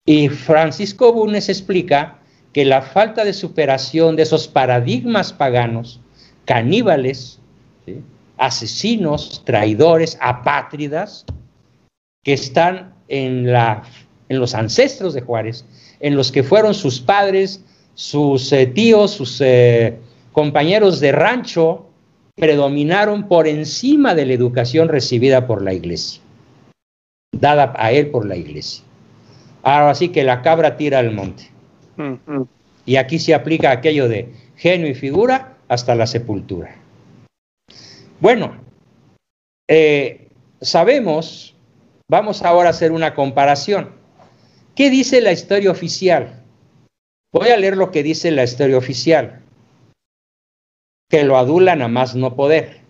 Y Francisco Bunes explica que la falta de superación de esos paradigmas paganos, caníbales, asesinos, traidores, apátridas, que están en la en los ancestros de Juárez, en los que fueron sus padres, sus eh, tíos, sus eh, compañeros de rancho, predominaron por encima de la educación recibida por la iglesia, dada a él por la iglesia. Ahora sí que la cabra tira al monte. Mm, mm. Y aquí se aplica aquello de genio y figura hasta la sepultura. Bueno, eh, sabemos, vamos ahora a hacer una comparación. ¿Qué dice la historia oficial? Voy a leer lo que dice la historia oficial, que lo adulan a más no poder.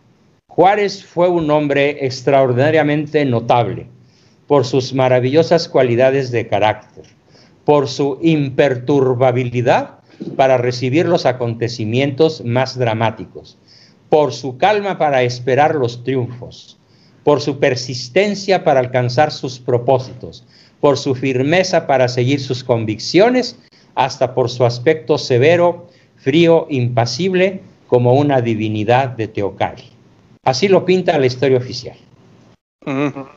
Juárez fue un hombre extraordinariamente notable por sus maravillosas cualidades de carácter, por su imperturbabilidad para recibir los acontecimientos más dramáticos, por su calma para esperar los triunfos, por su persistencia para alcanzar sus propósitos, por su firmeza para seguir sus convicciones, hasta por su aspecto severo, frío, impasible, como una divinidad de Teocali. Así lo pinta la historia oficial.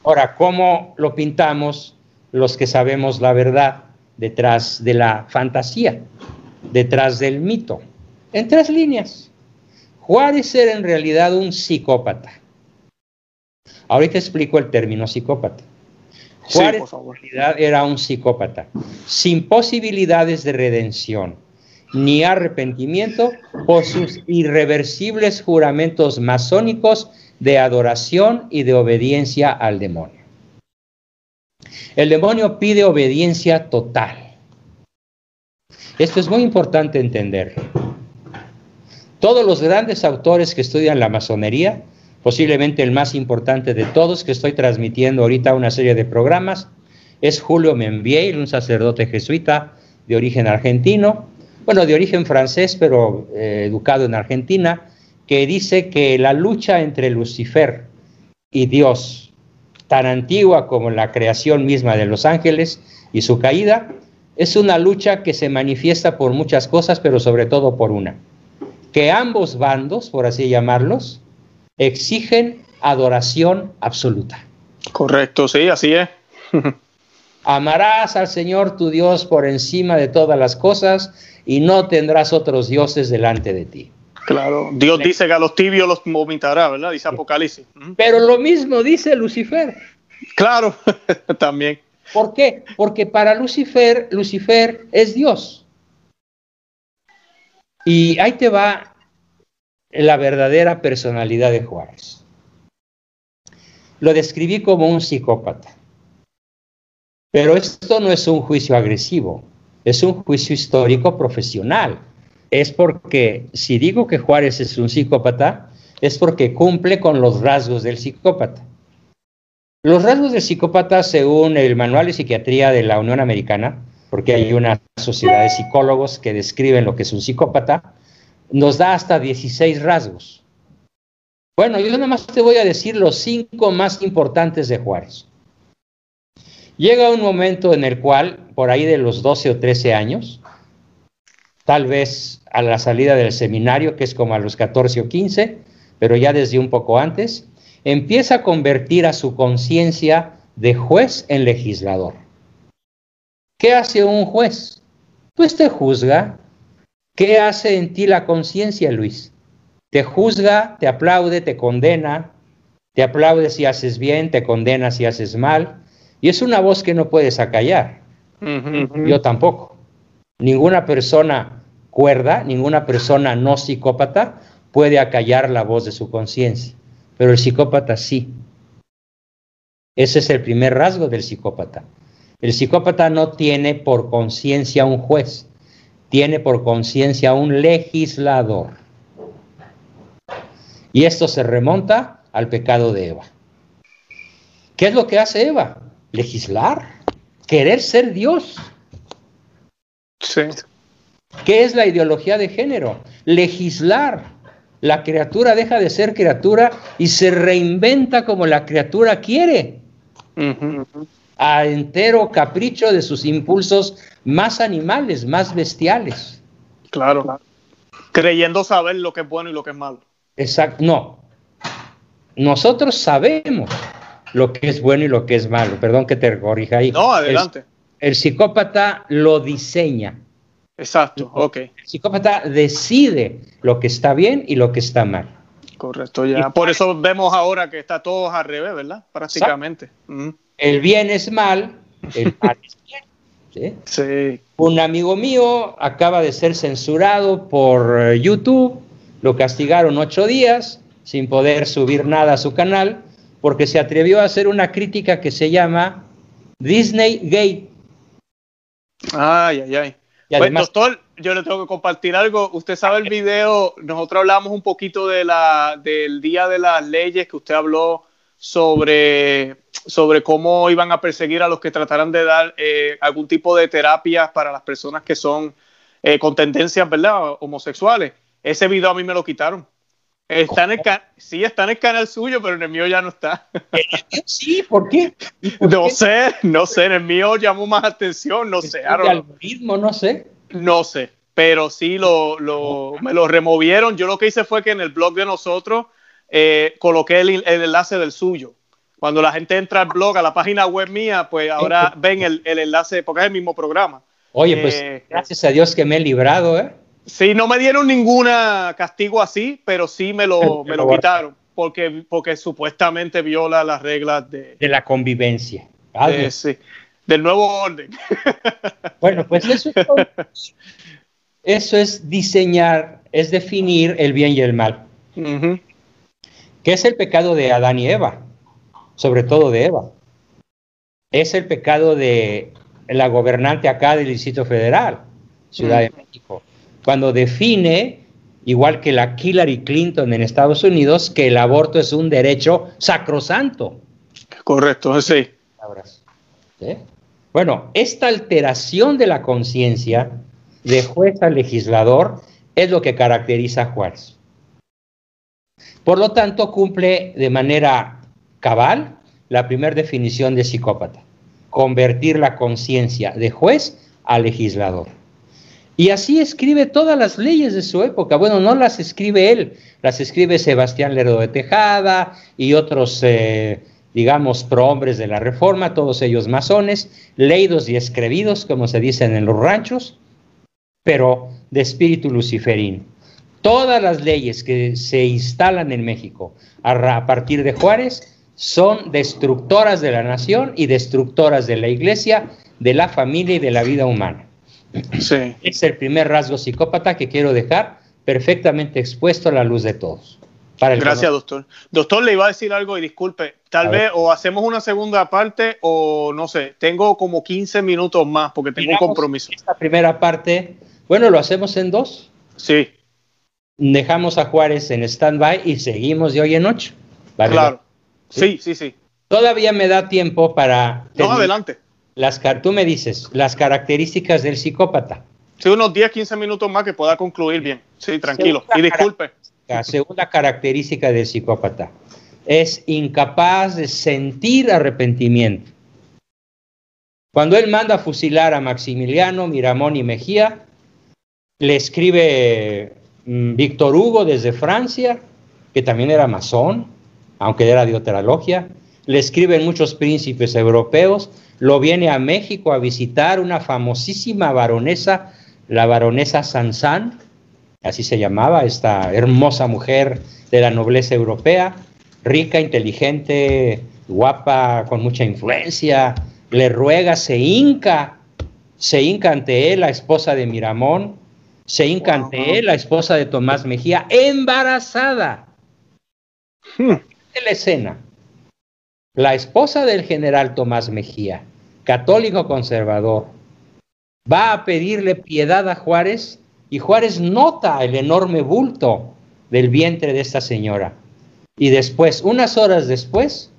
Ahora, ¿cómo lo pintamos los que sabemos la verdad detrás de la fantasía, detrás del mito? En tres líneas. Juárez era en realidad un psicópata. Ahorita explico el término psicópata. Juárez realidad era un psicópata, sin posibilidades de redención ni arrepentimiento por sus irreversibles juramentos masónicos de adoración y de obediencia al demonio. El demonio pide obediencia total. Esto es muy importante entender. Todos los grandes autores que estudian la masonería, posiblemente el más importante de todos que estoy transmitiendo ahorita una serie de programas, es Julio Membiel, un sacerdote jesuita de origen argentino, bueno, de origen francés, pero eh, educado en Argentina, que dice que la lucha entre Lucifer y Dios, tan antigua como la creación misma de los ángeles y su caída, es una lucha que se manifiesta por muchas cosas, pero sobre todo por una, que ambos bandos, por así llamarlos, exigen adoración absoluta. Correcto, sí, así es. <laughs> Amarás al Señor tu Dios por encima de todas las cosas y no tendrás otros dioses delante de ti. Claro, Dios dice que a los tibios los vomitará, ¿verdad? Dice Apocalipsis. Pero lo mismo dice Lucifer. Claro, <laughs> también. ¿Por qué? Porque para Lucifer, Lucifer es Dios. Y ahí te va la verdadera personalidad de Juárez. Lo describí como un psicópata. Pero esto no es un juicio agresivo, es un juicio histórico profesional es porque si digo que Juárez es un psicópata, es porque cumple con los rasgos del psicópata. Los rasgos del psicópata, según el Manual de Psiquiatría de la Unión Americana, porque hay una sociedad de psicólogos que describen lo que es un psicópata, nos da hasta 16 rasgos. Bueno, yo nada más te voy a decir los cinco más importantes de Juárez. Llega un momento en el cual, por ahí de los 12 o 13 años, tal vez a la salida del seminario, que es como a los 14 o 15, pero ya desde un poco antes, empieza a convertir a su conciencia de juez en legislador. ¿Qué hace un juez? Pues te juzga. ¿Qué hace en ti la conciencia, Luis? Te juzga, te aplaude, te condena, te aplaude si haces bien, te condena si haces mal. Y es una voz que no puedes acallar. Yo tampoco. Ninguna persona cuerda, ninguna persona no psicópata puede acallar la voz de su conciencia, pero el psicópata sí. Ese es el primer rasgo del psicópata. El psicópata no tiene por conciencia un juez, tiene por conciencia un legislador. Y esto se remonta al pecado de Eva. ¿Qué es lo que hace Eva? Legislar, querer ser Dios. Sí. ¿Qué es la ideología de género? Legislar. La criatura deja de ser criatura y se reinventa como la criatura quiere. A entero capricho de sus impulsos más animales, más bestiales. Claro. Creyendo saber lo que es bueno y lo que es malo. Exacto. No. Nosotros sabemos lo que es bueno y lo que es malo. Perdón que te corrija ahí. No, adelante. el psicópata lo diseña. Exacto, ok. El psicópata decide lo que está bien y lo que está mal. Correcto, ya. Por eso vemos ahora que está todo al revés, ¿verdad? Prácticamente. El bien es mal, el mal es <laughs> bien. ¿sí? Un amigo mío acaba de ser censurado por eh, YouTube, lo castigaron ocho días sin poder subir nada a su canal porque se atrevió a hacer una crítica que se llama Disney Gate. Ay, ay, ay. Bueno, doctor, yo le tengo que compartir algo. Usted sabe el video, nosotros hablamos un poquito de la, del Día de las Leyes, que usted habló sobre, sobre cómo iban a perseguir a los que trataran de dar eh, algún tipo de terapias para las personas que son eh, con tendencias, ¿verdad?, homosexuales. Ese video a mí me lo quitaron. Está en el sí, está en el canal suyo, pero en el mío ya no está. Sí, ¿por qué? no sé, no sé, en el mío llamó más atención, no sé. El algoritmo, no sé. No sé, pero sí lo, lo, me lo removieron. Yo lo que hice fue que en el blog de nosotros eh, coloqué el, enlace del suyo. Cuando la gente entra al blog, a la página web mía, pues ahora ven el, enlace, porque es el mismo programa. Oye, pues eh, gracias a Dios que me he librado, ¿eh? Sí, no me dieron ningún castigo así, pero sí me lo, me lo quitaron, porque, porque supuestamente viola las reglas de, de la convivencia. sí, del nuevo orden. <laughs> Bueno, pues eso es, eso es diseñar, es definir el bien y el mal. ¿Qué es el pecado de Adán y Eva? Sobre todo de Eva. Es el pecado de la gobernante acá del Distrito Federal, Ciudad de México cuando define, igual que la Hillary Clinton en Estados Unidos, que el aborto es un derecho sacrosanto. Correcto, sí. Bueno, esta alteración de la conciencia de juez a legislador es lo que caracteriza a Juárez. Por lo tanto, cumple de manera cabal la primera definición de psicópata, convertir la conciencia de juez a legislador. Y así escribe todas las leyes de su época. Bueno, no las escribe él, las escribe Sebastián Lerdo de Tejada y otros, eh, digamos, prohombres de la Reforma, todos ellos masones, leídos y escribidos, como se dicen en los ranchos, pero de espíritu luciferino. Todas las leyes que se instalan en México a partir de Juárez son destructoras de la nación y destructoras de la iglesia, de la familia y de la vida humana. Es el primer rasgo psicópata que quiero dejar perfectamente expuesto a la luz de todos. Gracias, doctor. Doctor, le iba a decir algo y disculpe, tal vez o hacemos una segunda parte o no sé, tengo como 15 minutos más porque tengo un compromiso. Esta primera parte, bueno, lo hacemos en dos. Sí. Dejamos a Juárez en stand-by y seguimos de hoy en ocho. Claro. ¿Sí? sí, sí, Todavía me da tiempo para... No, adelante las, tú me dices, las características del psicópata. Sí, unos 10, 15 minutos más que pueda concluir bien. Sí, tranquilo. y disculpe. La segunda característica del psicópata es incapaz de sentir arrepentimiento. Cuando él manda a fusilar a Maximiliano, Miramón y Mejía, le escribe Víctor Hugo desde Francia, que también era masón, aunque era de otra logia, le escriben muchos príncipes europeos, lo viene a México a visitar una famosísima baronesa, la baronesa Sansan, así se llamaba, esta hermosa mujer de la nobleza europea, rica, inteligente, guapa, con mucha influencia, le ruega, se hinca, se hinca ante él, la esposa de Miramón, ante él, la esposa de Tomás Mejía, embarazada. Hmm. la escena. La esposa del general Tomás Mejía, católico conservador, va a pedirle piedad a Juárez y Juárez nota el enorme bulto del vientre de esta señora. Y después, unas horas después,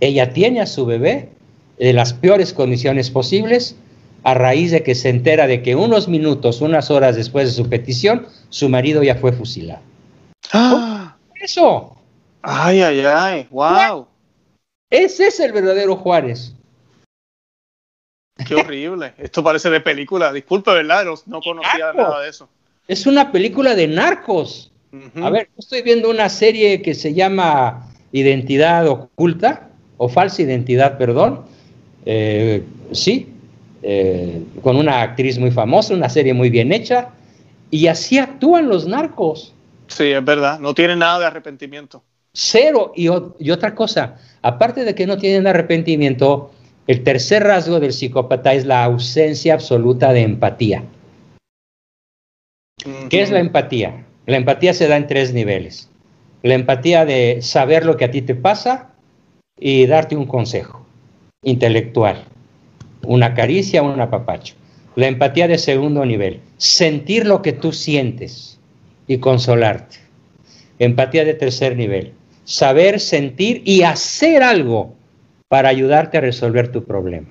ella tiene a su bebé en las peores condiciones posibles a raíz de que se entera de que unos minutos, unas horas después de su petición, su marido ya fue fusilado. ¡Ah! Eso. Ay, ay, ay, wow. Ese es el verdadero Juárez. Qué horrible. Esto parece de película. Disculpe, ¿verdad? No, conocía nada de eso. Es una película de narcos. A ver, estoy viendo una serie que se llama Identidad Oculta, o Falsa Identidad, perdón. Eh, sí, eh, con una actriz muy famosa, una serie muy bien hecha. Y así actúan los narcos. Sí, es verdad. No tienen nada de arrepentimiento. Cero. Y, otra cosa, aparte de que no tienen arrepentimiento, el tercer rasgo del psicópata es la ausencia absoluta de empatía. ¿Qué es la empatía? La empatía se da en tres niveles. La empatía de saber lo que a ti te pasa y darte un consejo intelectual, una caricia, un apapacho. La empatía de segundo nivel, sentir lo que tú sientes y consolarte. Empatía de tercer nivel, saber, sentir y hacer algo para ayudarte a resolver tu problema.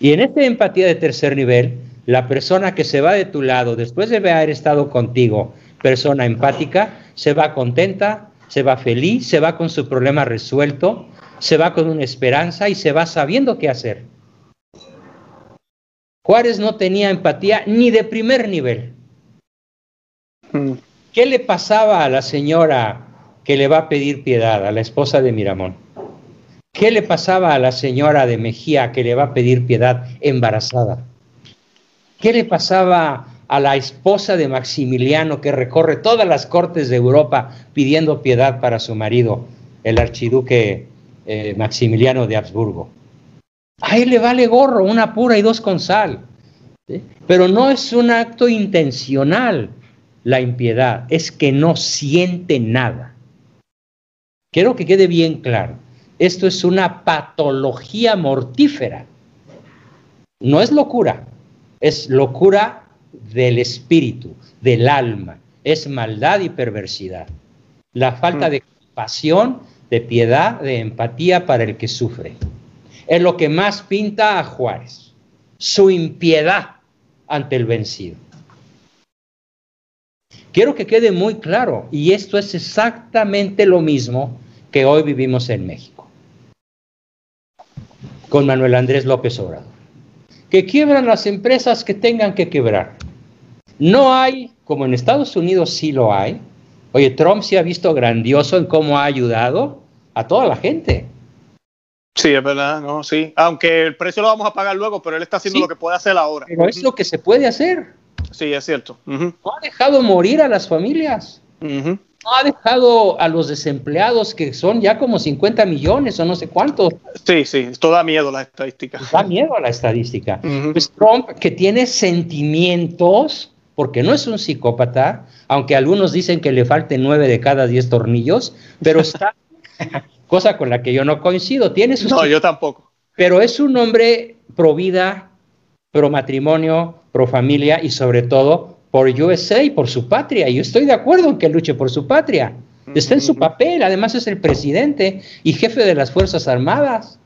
Y en esta empatía de tercer nivel, la persona que se va de tu lado después de haber estado contigo persona empática se va contenta, se va feliz, se va con su problema resuelto, se va con una esperanza y se va sabiendo qué hacer. Juárez no tenía empatía ni de primer nivel. Mm. ¿Qué le pasaba a la señora que le va a pedir piedad, a la esposa de Miramón? ¿Qué le pasaba a la señora de Mejía que le va a pedir piedad embarazada? ¿Qué le pasaba a la esposa de Maximiliano que recorre todas las cortes de Europa pidiendo piedad para su marido, el archiduque eh, Maximiliano de Habsburgo? A él le vale gorro, una pura y dos con sal. Pero no es un acto intencional la impiedad, es que no siente nada. Quiero que quede bien claro. Esto es una patología mortífera. No es locura, es locura del espíritu, del alma, es maldad y perversidad. La falta mm. de compasión, de piedad, de empatía para el que sufre. Es lo que más pinta a Juárez, su impiedad ante el vencido. Quiero que quede muy claro, y esto es exactamente lo mismo que hoy vivimos en México, con Manuel Andrés López Obrador, que quiebran las empresas que tengan que quebrar. No hay, como en Estados Unidos sí lo hay, oye, Trump se ha visto grandioso en cómo ha ayudado a toda la gente. Sí, es verdad, no, sí. Aunque el precio lo vamos a pagar luego, pero él está haciendo lo que puede hacer ahora. Pero es lo que se puede hacer. Sí, es cierto. No ha dejado morir a las familias. No ha dejado a los desempleados, que son ya como 50 millones o no sé cuántos. Sí, sí, esto da miedo a la estadística. Da miedo a la estadística. Pues Trump, que tiene sentimientos, porque no es un psicópata, aunque algunos dicen que le falten nueve de cada diez tornillos, pero está <laughs> cosa con la que yo no coincido. Tiene sus no, yo tampoco. Pero es un hombre pro vida, pro matrimonio, pro familia y sobre todo por USA y por su patria. Yo estoy de acuerdo en que luche por su patria. Está en su papel, además es el presidente y jefe de las Fuerzas Armadas.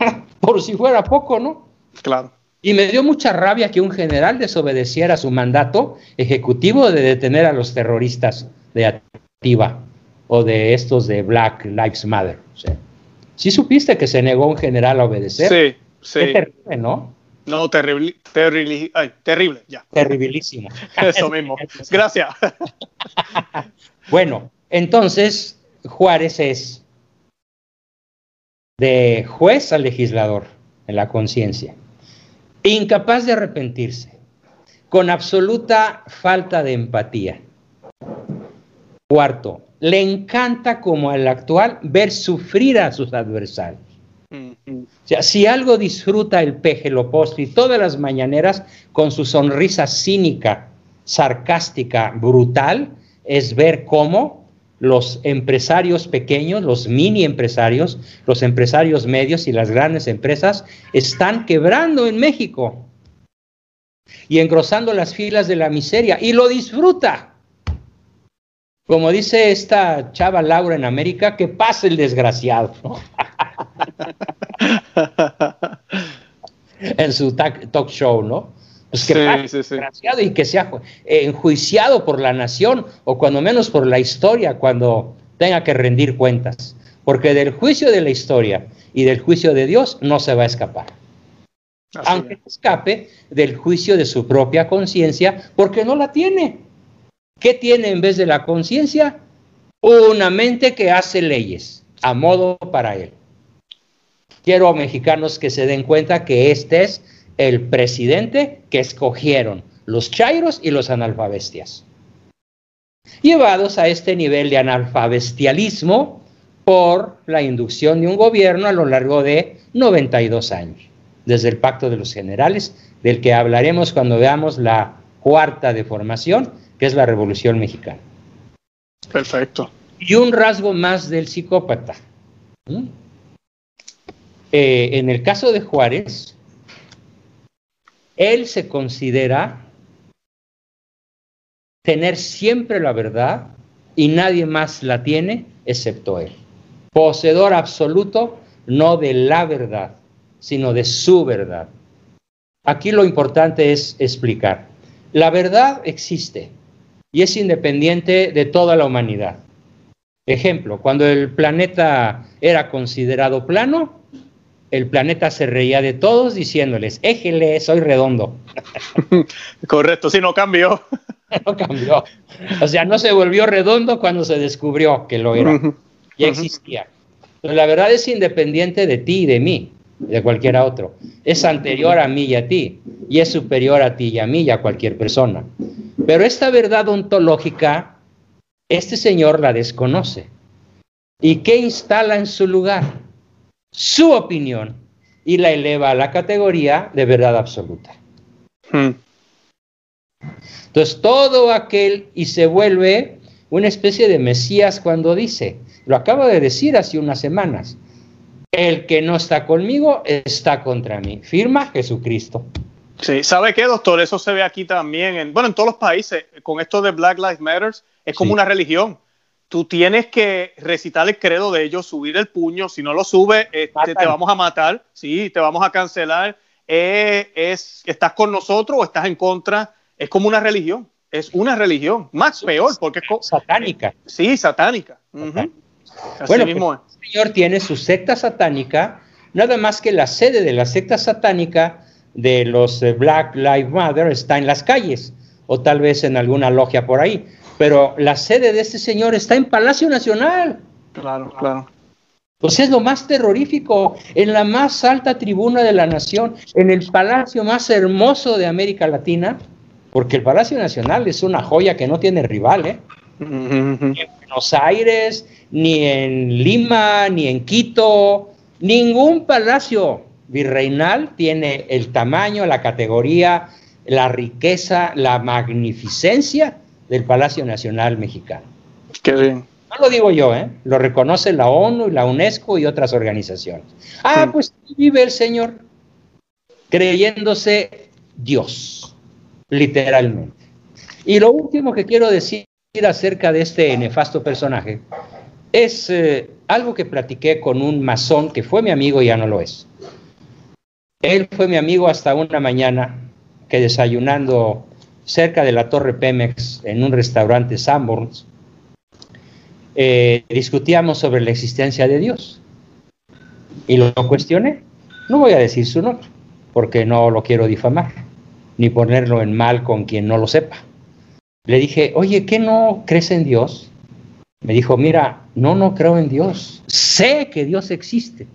<laughs> por si fuera poco, ¿no? Claro. Y me dio mucha rabia que un general desobedeciera su mandato ejecutivo de detener a los terroristas de Activa o de estos de Black Lives Matter. Si supiste que se negó un general a obedecer? Sí, sí. Qué terrible, ¿no? No, terrible, terrible, ay, terrible, ya. Terribilísimo. <laughs> Eso mismo. Gracias. <laughs> bueno, entonces Juárez es de juez a legislador en la conciencia, incapaz de arrepentirse, con absoluta falta de empatía. Cuarto, le encanta como al actual ver sufrir a sus adversarios. O sea, si algo disfruta el peje y todas las mañaneras con su sonrisa cínica, sarcástica, brutal, es ver cómo los empresarios pequeños, los mini empresarios, los empresarios medios y las grandes empresas están quebrando en México y engrosando las filas de la miseria y lo disfruta. Como dice esta chava Laura en América, que pase el desgraciado. <laughs> en su talk show, ¿no? Pues que pase el desgraciado y que sea enjuiciado por la nación o cuando menos por la historia cuando tenga que rendir cuentas. Porque del juicio de la historia y del juicio de Dios no se va a escapar. Aunque escape del juicio de su propia conciencia porque no la tiene. ¿Qué tiene en vez de la conciencia? Una mente que hace leyes a modo para él. Quiero a mexicanos que se den cuenta que este es el presidente que escogieron los chairos y los analfabestias. Llevados a este nivel de analfabestialismo por la inducción de un gobierno a lo largo de 92 años, desde el Pacto de los Generales, del que hablaremos cuando veamos la cuarta de formación, que es la Revolución Mexicana. Perfecto. Y un rasgo más del psicópata. Eh, en el caso de Juárez, él se considera tener siempre la verdad y nadie más la tiene excepto él. Poseedor absoluto no de la verdad, sino de su verdad. Aquí lo importante es explicar. La verdad existe, y es independiente de toda la humanidad. Ejemplo, cuando el planeta era considerado plano, el planeta se reía de todos diciéndoles, éjele, soy redondo. <laughs> Correcto, si no cambió. <laughs> no cambió. O sea, no se volvió redondo cuando se descubrió que lo era. Ya existía. Pero la verdad es independiente de ti y de mí, de cualquiera otro. Es anterior a mí y a ti, y es superior a ti y a mí y a cualquier persona. Pero esta verdad ontológica, este señor la desconoce. ¿Y qué instala en su lugar? Su opinión y la eleva a la categoría de verdad absoluta. Hmm. Entonces, todo aquel y se vuelve una especie de Mesías cuando dice, lo acaba de decir hace unas semanas, el que no está conmigo está contra mí. Firma Jesucristo. Sí, ¿sabe qué, doctor? Eso se ve aquí también, en, bueno, en todos los países, con esto de Black Lives Matter, es como una religión. Tú tienes que recitar el credo de ellos, subir el puño, si no lo subes, este, te vamos a matar, sí, te vamos a cancelar. Eh, es, ¿Estás con nosotros o estás en contra? Es como una religión, es una religión, más peor, porque es satánica. Sí, satánica. bueno, pues, el señor tiene su secta satánica, nada más que la sede de la secta satánica de los eh, Black Lives Matter está en las calles o tal vez en alguna logia por ahí, pero la sede de este señor está en Palacio Nacional. Claro, claro. Pues es lo más terrorífico, en la más alta tribuna de la nación, en el palacio más hermoso de América Latina, porque el Palacio Nacional es una joya que no tiene rival, ¿eh? Ni en Buenos Aires, ni en Lima, ni en Quito, ningún palacio virreinal tiene el tamaño, la categoría, la riqueza, la magnificencia del Palacio Nacional mexicano. Qué bien. No lo digo yo, ¿eh? lo reconoce la ONU, la UNESCO y otras organizaciones. Ah, pues vive el Señor creyéndose Dios, literalmente. Y lo último que quiero decir acerca de este nefasto personaje es eh, algo que platiqué con un masón que fue mi amigo y ya no lo es. Él fue mi amigo hasta una mañana que desayunando cerca de la Torre Pemex en un restaurante Sanborns, eh, discutíamos sobre la existencia de Dios. Y lo cuestioné. No voy a decir su nombre, porque no lo quiero difamar, ni ponerlo en mal con quien no lo sepa. Le dije, oye, ¿qué no crees en Dios? Me dijo, mira, no, no creo en Dios. Sé que Dios existe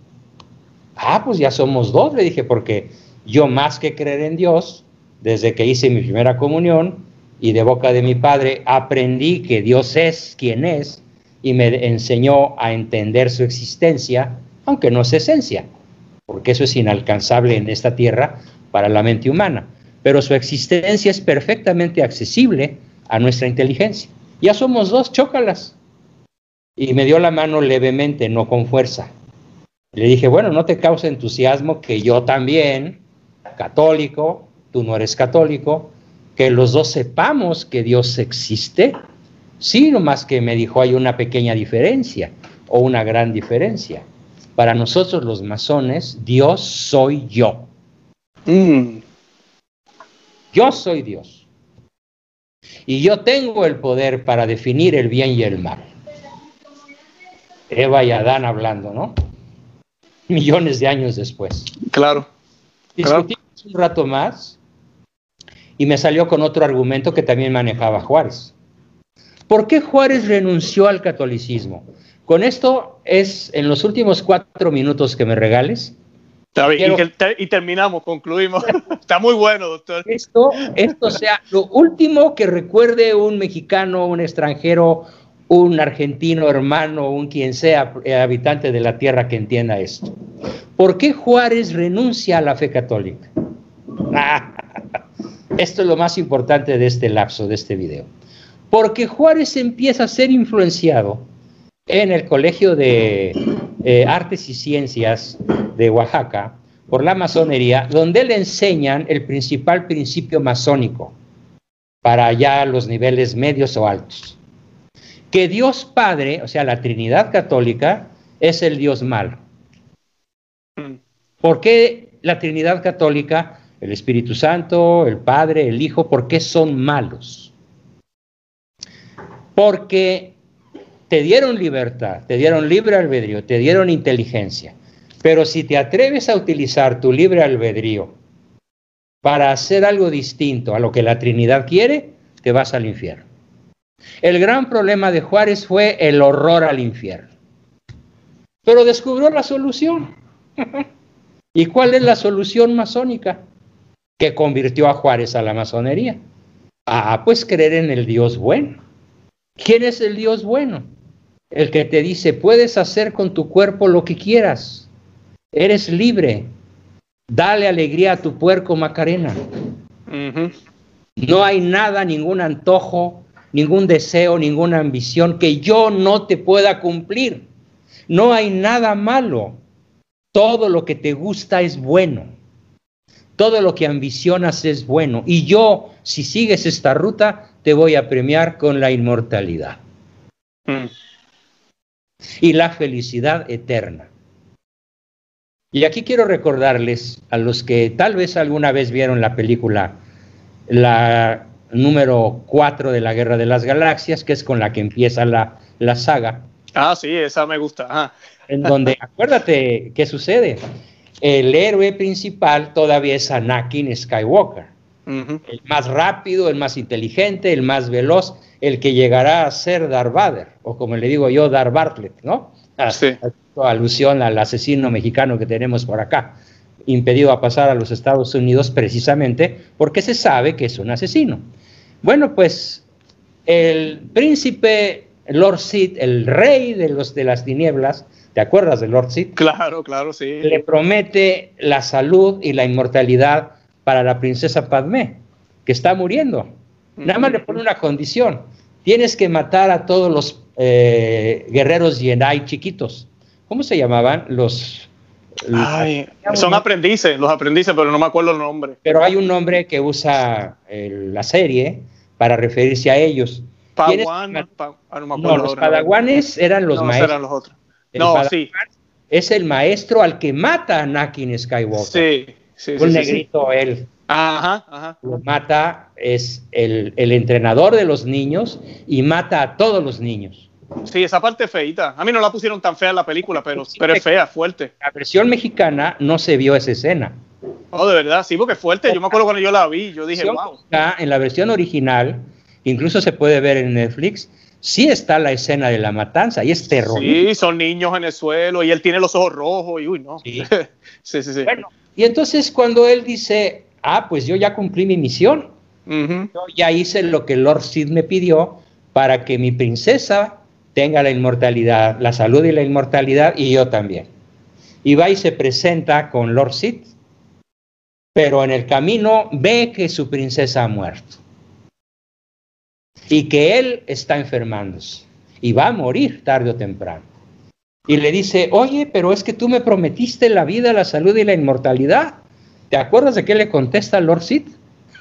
Ah, pues ya somos dos, le dije, porque yo más que creer en Dios, desde que hice mi primera comunión y de boca de mi padre aprendí que Dios es quien es y me enseñó a entender su existencia, aunque no es esencia, porque eso es inalcanzable en esta tierra para la mente humana, pero su existencia es perfectamente accesible a nuestra inteligencia. Ya somos dos, chócalas. Y me dio la mano levemente, no con fuerza. Le dije, bueno, no te causa entusiasmo que yo también, católico, tú no eres católico, que los dos sepamos que Dios existe. Sí, nomás que me dijo hay una pequeña diferencia o una gran diferencia. Para nosotros los masones, Dios soy yo. Mm. Yo soy Dios. Y yo tengo el poder para definir el bien y el mal. Eva y Adán hablando, ¿no? millones de años después. Claro. Discutimos un rato más y me salió con otro argumento que también manejaba Juárez. ¿Por qué Juárez renunció al catolicismo? Con esto es en los últimos cuatro minutos que me regales. y, terminamos, concluimos. <laughs> Está muy bueno, doctor. Esto, esto sea lo último que recuerde un mexicano, un extranjero, un argentino hermano, un quien sea eh, habitante de la tierra que entienda esto. ¿Por qué Juárez renuncia a la fe católica? Esto es lo más importante de este lapso, de este video. Porque Juárez empieza a ser influenciado en el Colegio de eh, Artes y Ciencias de Oaxaca por la masonería, donde le enseñan el principal principio masónico para ya los niveles medios o altos que Dios Padre, o sea, la Trinidad Católica, es el Dios malo. Mm. ¿Por qué la Trinidad Católica, el Espíritu Santo, el Padre, el Hijo, por qué son malos? Porque te dieron libertad, te dieron libre albedrío, te dieron inteligencia. Pero si te atreves a utilizar tu libre albedrío para hacer algo distinto a lo que la Trinidad quiere, te vas al infierno. El gran problema de Juárez fue el horror al infierno. Pero descubrió la solución. <laughs> ¿Y cuál es la solución masónica? Que convirtió a Juárez a la masonería. Ah, pues creer en el Dios bueno. ¿Quién es el Dios bueno? El que te dice, puedes hacer con tu cuerpo lo que quieras. Eres libre. Dale alegría a tu puerco Macarena. No hay nada, ningún antojo, ningún deseo, ninguna ambición que yo no te pueda cumplir. No hay nada malo. Todo lo que te gusta es bueno. Todo lo que ambicionas es bueno. Y yo, si sigues esta ruta, te voy a premiar con la inmortalidad. Mm. Y la felicidad eterna. Y aquí quiero recordarles a los que tal vez alguna vez vieron la película, la número 4 de la Guerra de las Galaxias, que es con la que empieza la, la saga. Ah, sí, esa me gusta. En donde, <laughs> acuérdate, ¿qué sucede? El héroe principal todavía es Anakin Skywalker. El más rápido, el más inteligente, el más veloz, el que llegará a ser Darth Vader, o como le digo yo, Darth Bartlett, ¿no? Sí. Alusión al asesino mexicano que tenemos por acá, impedido a pasar a los Estados Unidos precisamente porque se sabe que es un asesino. Bueno, pues el príncipe Lord Sid, el rey de los de las tinieblas, ¿te acuerdas de Lord Sid? Claro, claro, sí. Le promete la salud y la inmortalidad para la princesa Padmé, que está muriendo. Nada más le pone una condición. Tienes que matar a todos los eh, guerreros Jedi chiquitos. ¿Cómo se llamaban? Los son aprendices, los aprendices, pero no me acuerdo el nombre. Pero hay un nombre que usa la serie para referirse a ellos. Padawan, ah, no, los padawanes eran los maestros. Eran los otros. No, sí. Es el maestro al que mata a Anakin Skywalker. Sí, sí, Un negrito él. Ajá, ajá. Lo mata, es el, el entrenador de los niños y mata a todos los niños. Sí, esa parte es feita. A mí no la pusieron tan fea en la película, pero, pero es fea, fuerte. La versión mexicana no se vio esa escena. Oh, de verdad, sí, porque es fuerte. Yo me acuerdo cuando yo la vi, yo dije, wow. En la versión original, incluso se puede ver en Netflix, sí está la escena de la matanza y es terror. Sí, son niños en el suelo y él tiene los ojos rojos y uy, no. <laughs> Sí, sí, sí. Bueno, y entonces cuando él dice, ah, pues yo ya cumplí mi misión, yo ya hice lo que Lord Sid me pidió para que mi princesa tenga la inmortalidad, la salud y la inmortalidad, y yo también. Y va y se presenta con Lord Sid, pero en el camino ve que su princesa ha muerto y que él está enfermándose y va a morir tarde o temprano. Y le dice, oye, pero es que tú me prometiste la vida, la salud y la inmortalidad. ¿Te acuerdas de qué le contesta Lord Sid?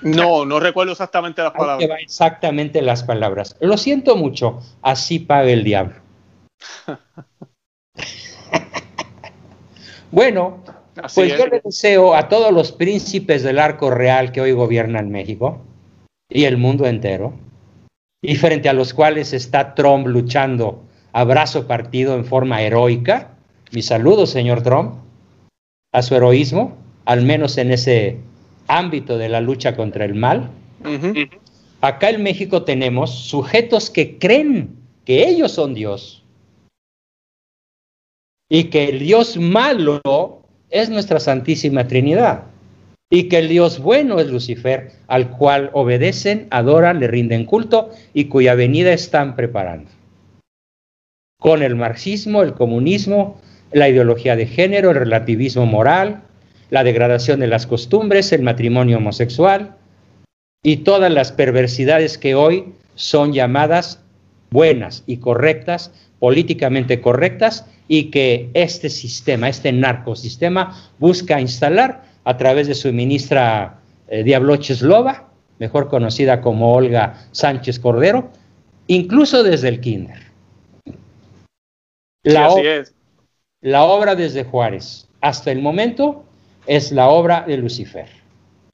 No, no recuerdo exactamente las palabras. exactamente las palabras. Lo siento mucho, así paga el diablo. <laughs> bueno, pues yo le deseo a todos los príncipes del arco real que hoy gobiernan México y el mundo entero, y frente a los cuales está Trump luchando a brazo partido en forma heroica. Mi saludo, señor Trump, a su heroísmo, al menos en ese ámbito de la lucha contra el mal. Acá en México tenemos sujetos que creen que ellos son Dios y que el Dios malo es nuestra Santísima Trinidad y que el Dios bueno es Lucifer, al cual obedecen, adoran, le rinden culto y cuya venida están preparando. Con el marxismo, el comunismo, la ideología de género, el relativismo moral, la degradación de las costumbres, el matrimonio homosexual y todas las perversidades que hoy son llamadas buenas y correctas, políticamente correctas, y que este sistema, este narcosistema, busca instalar a través de su ministra eh, Diablocheslova, mejor conocida como Olga Sánchez Cordero, incluso desde el kinder. La, la obra desde Juárez hasta el momento es la obra de Lucifer.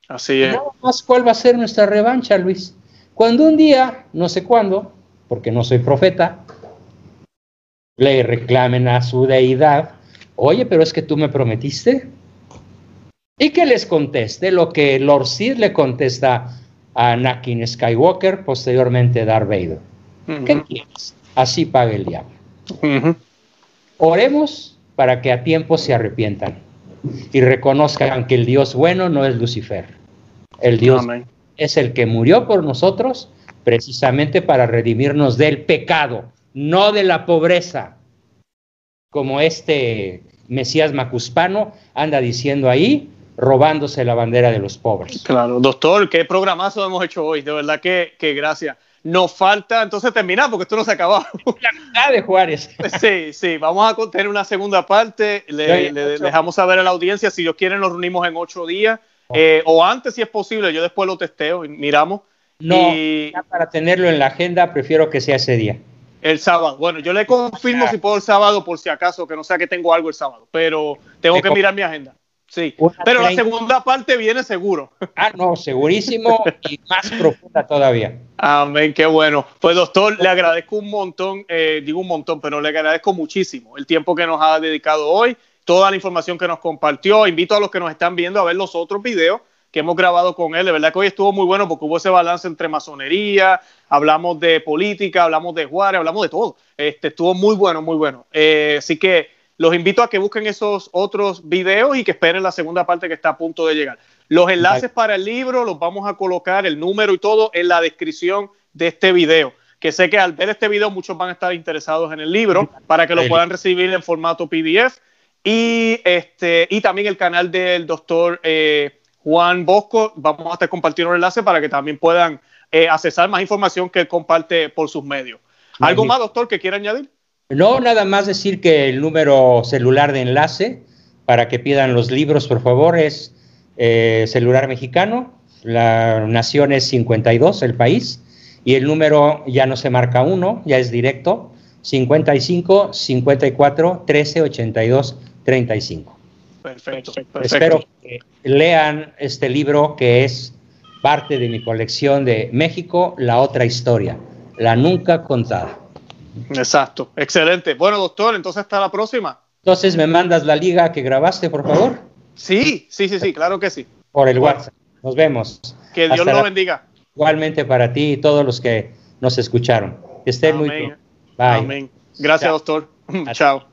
Así es. más cuál va a ser nuestra revancha, Luis. Cuando un día, no sé cuándo, porque no soy profeta, le reclamen a su deidad, oye, pero es que tú me prometiste. Y que les conteste lo que Lord Sid le contesta a Anakin Skywalker, posteriormente Darth Vader. ¿Qué quieres? Así paga el diablo. Oremos para que a tiempo se arrepientan y reconozcan que el Dios bueno no es Lucifer. El Dios es el que murió por nosotros precisamente para redimirnos del pecado, no de la pobreza, como este Mesías Macuspano anda diciendo ahí, robándose la bandera de los pobres. Claro, doctor, qué programazo hemos hecho hoy, de verdad que, que gracias. Nos falta entonces terminar porque esto no se ha acabado. <laughs> La mitad de Juárez. <laughs> Sí, sí, vamos a tener una segunda parte. Le, dejamos saber a la audiencia si ellos quieren, nos reunimos en ocho días eh, o antes si es posible. Yo después lo testeo y miramos. No, para tenerlo en la agenda, prefiero que sea ese día. El sábado. Bueno, yo le confirmo si puedo el sábado por si acaso, que no sea que tengo algo el sábado, pero tengo que mirar mi agenda. Sí, pero la segunda parte viene seguro. Ah, no, segurísimo y más profunda todavía. Amén, qué bueno. Pues doctor, le agradezco un montón, eh, digo un montón, pero le agradezco muchísimo el tiempo que nos ha dedicado hoy, toda la información que nos compartió. Invito a los que nos están viendo a ver los otros videos que hemos grabado con él. De verdad que hoy estuvo muy bueno porque hubo ese balance entre masonería, hablamos de política, hablamos de Juárez, hablamos de todo. Este, estuvo muy bueno, muy bueno. Eh, así que los invito a que busquen esos otros videos y que esperen la segunda parte que está a punto de llegar. Los enlaces para el libro los vamos a colocar, el número y todo, en la descripción de este video. Que sé que al ver este video muchos van a estar interesados en el libro para que lo puedan recibir en formato PDF. Y, este, y también el canal del doctor eh, Juan Bosco. Vamos a estar compartiendo un enlace para que también puedan eh, accesar más información que él comparte por sus medios. ¿Algo más, doctor, que quiera añadir? No, nada más decir que el número celular de enlace para que pidan los libros, por favor, es eh, celular mexicano. La nación es 52, el país. Y el número ya no se marca uno, ya es directo. 55 54 13 82 35. Perfecto, Espero que lean este libro que es parte de mi colección de México, la otra historia, la nunca contada. Exacto, excelente. Bueno, doctor, entonces hasta la próxima. Entonces, ¿me mandas la liga que grabaste, por favor? Sí, sí, sí, sí, claro que sí. Por el WhatsApp. Nos vemos. Que Dios lo bendiga. Igualmente para ti y todos los que nos escucharon. Que estén muy bien. Bye. Amén. Gracias, doctor. <laughs> Chao.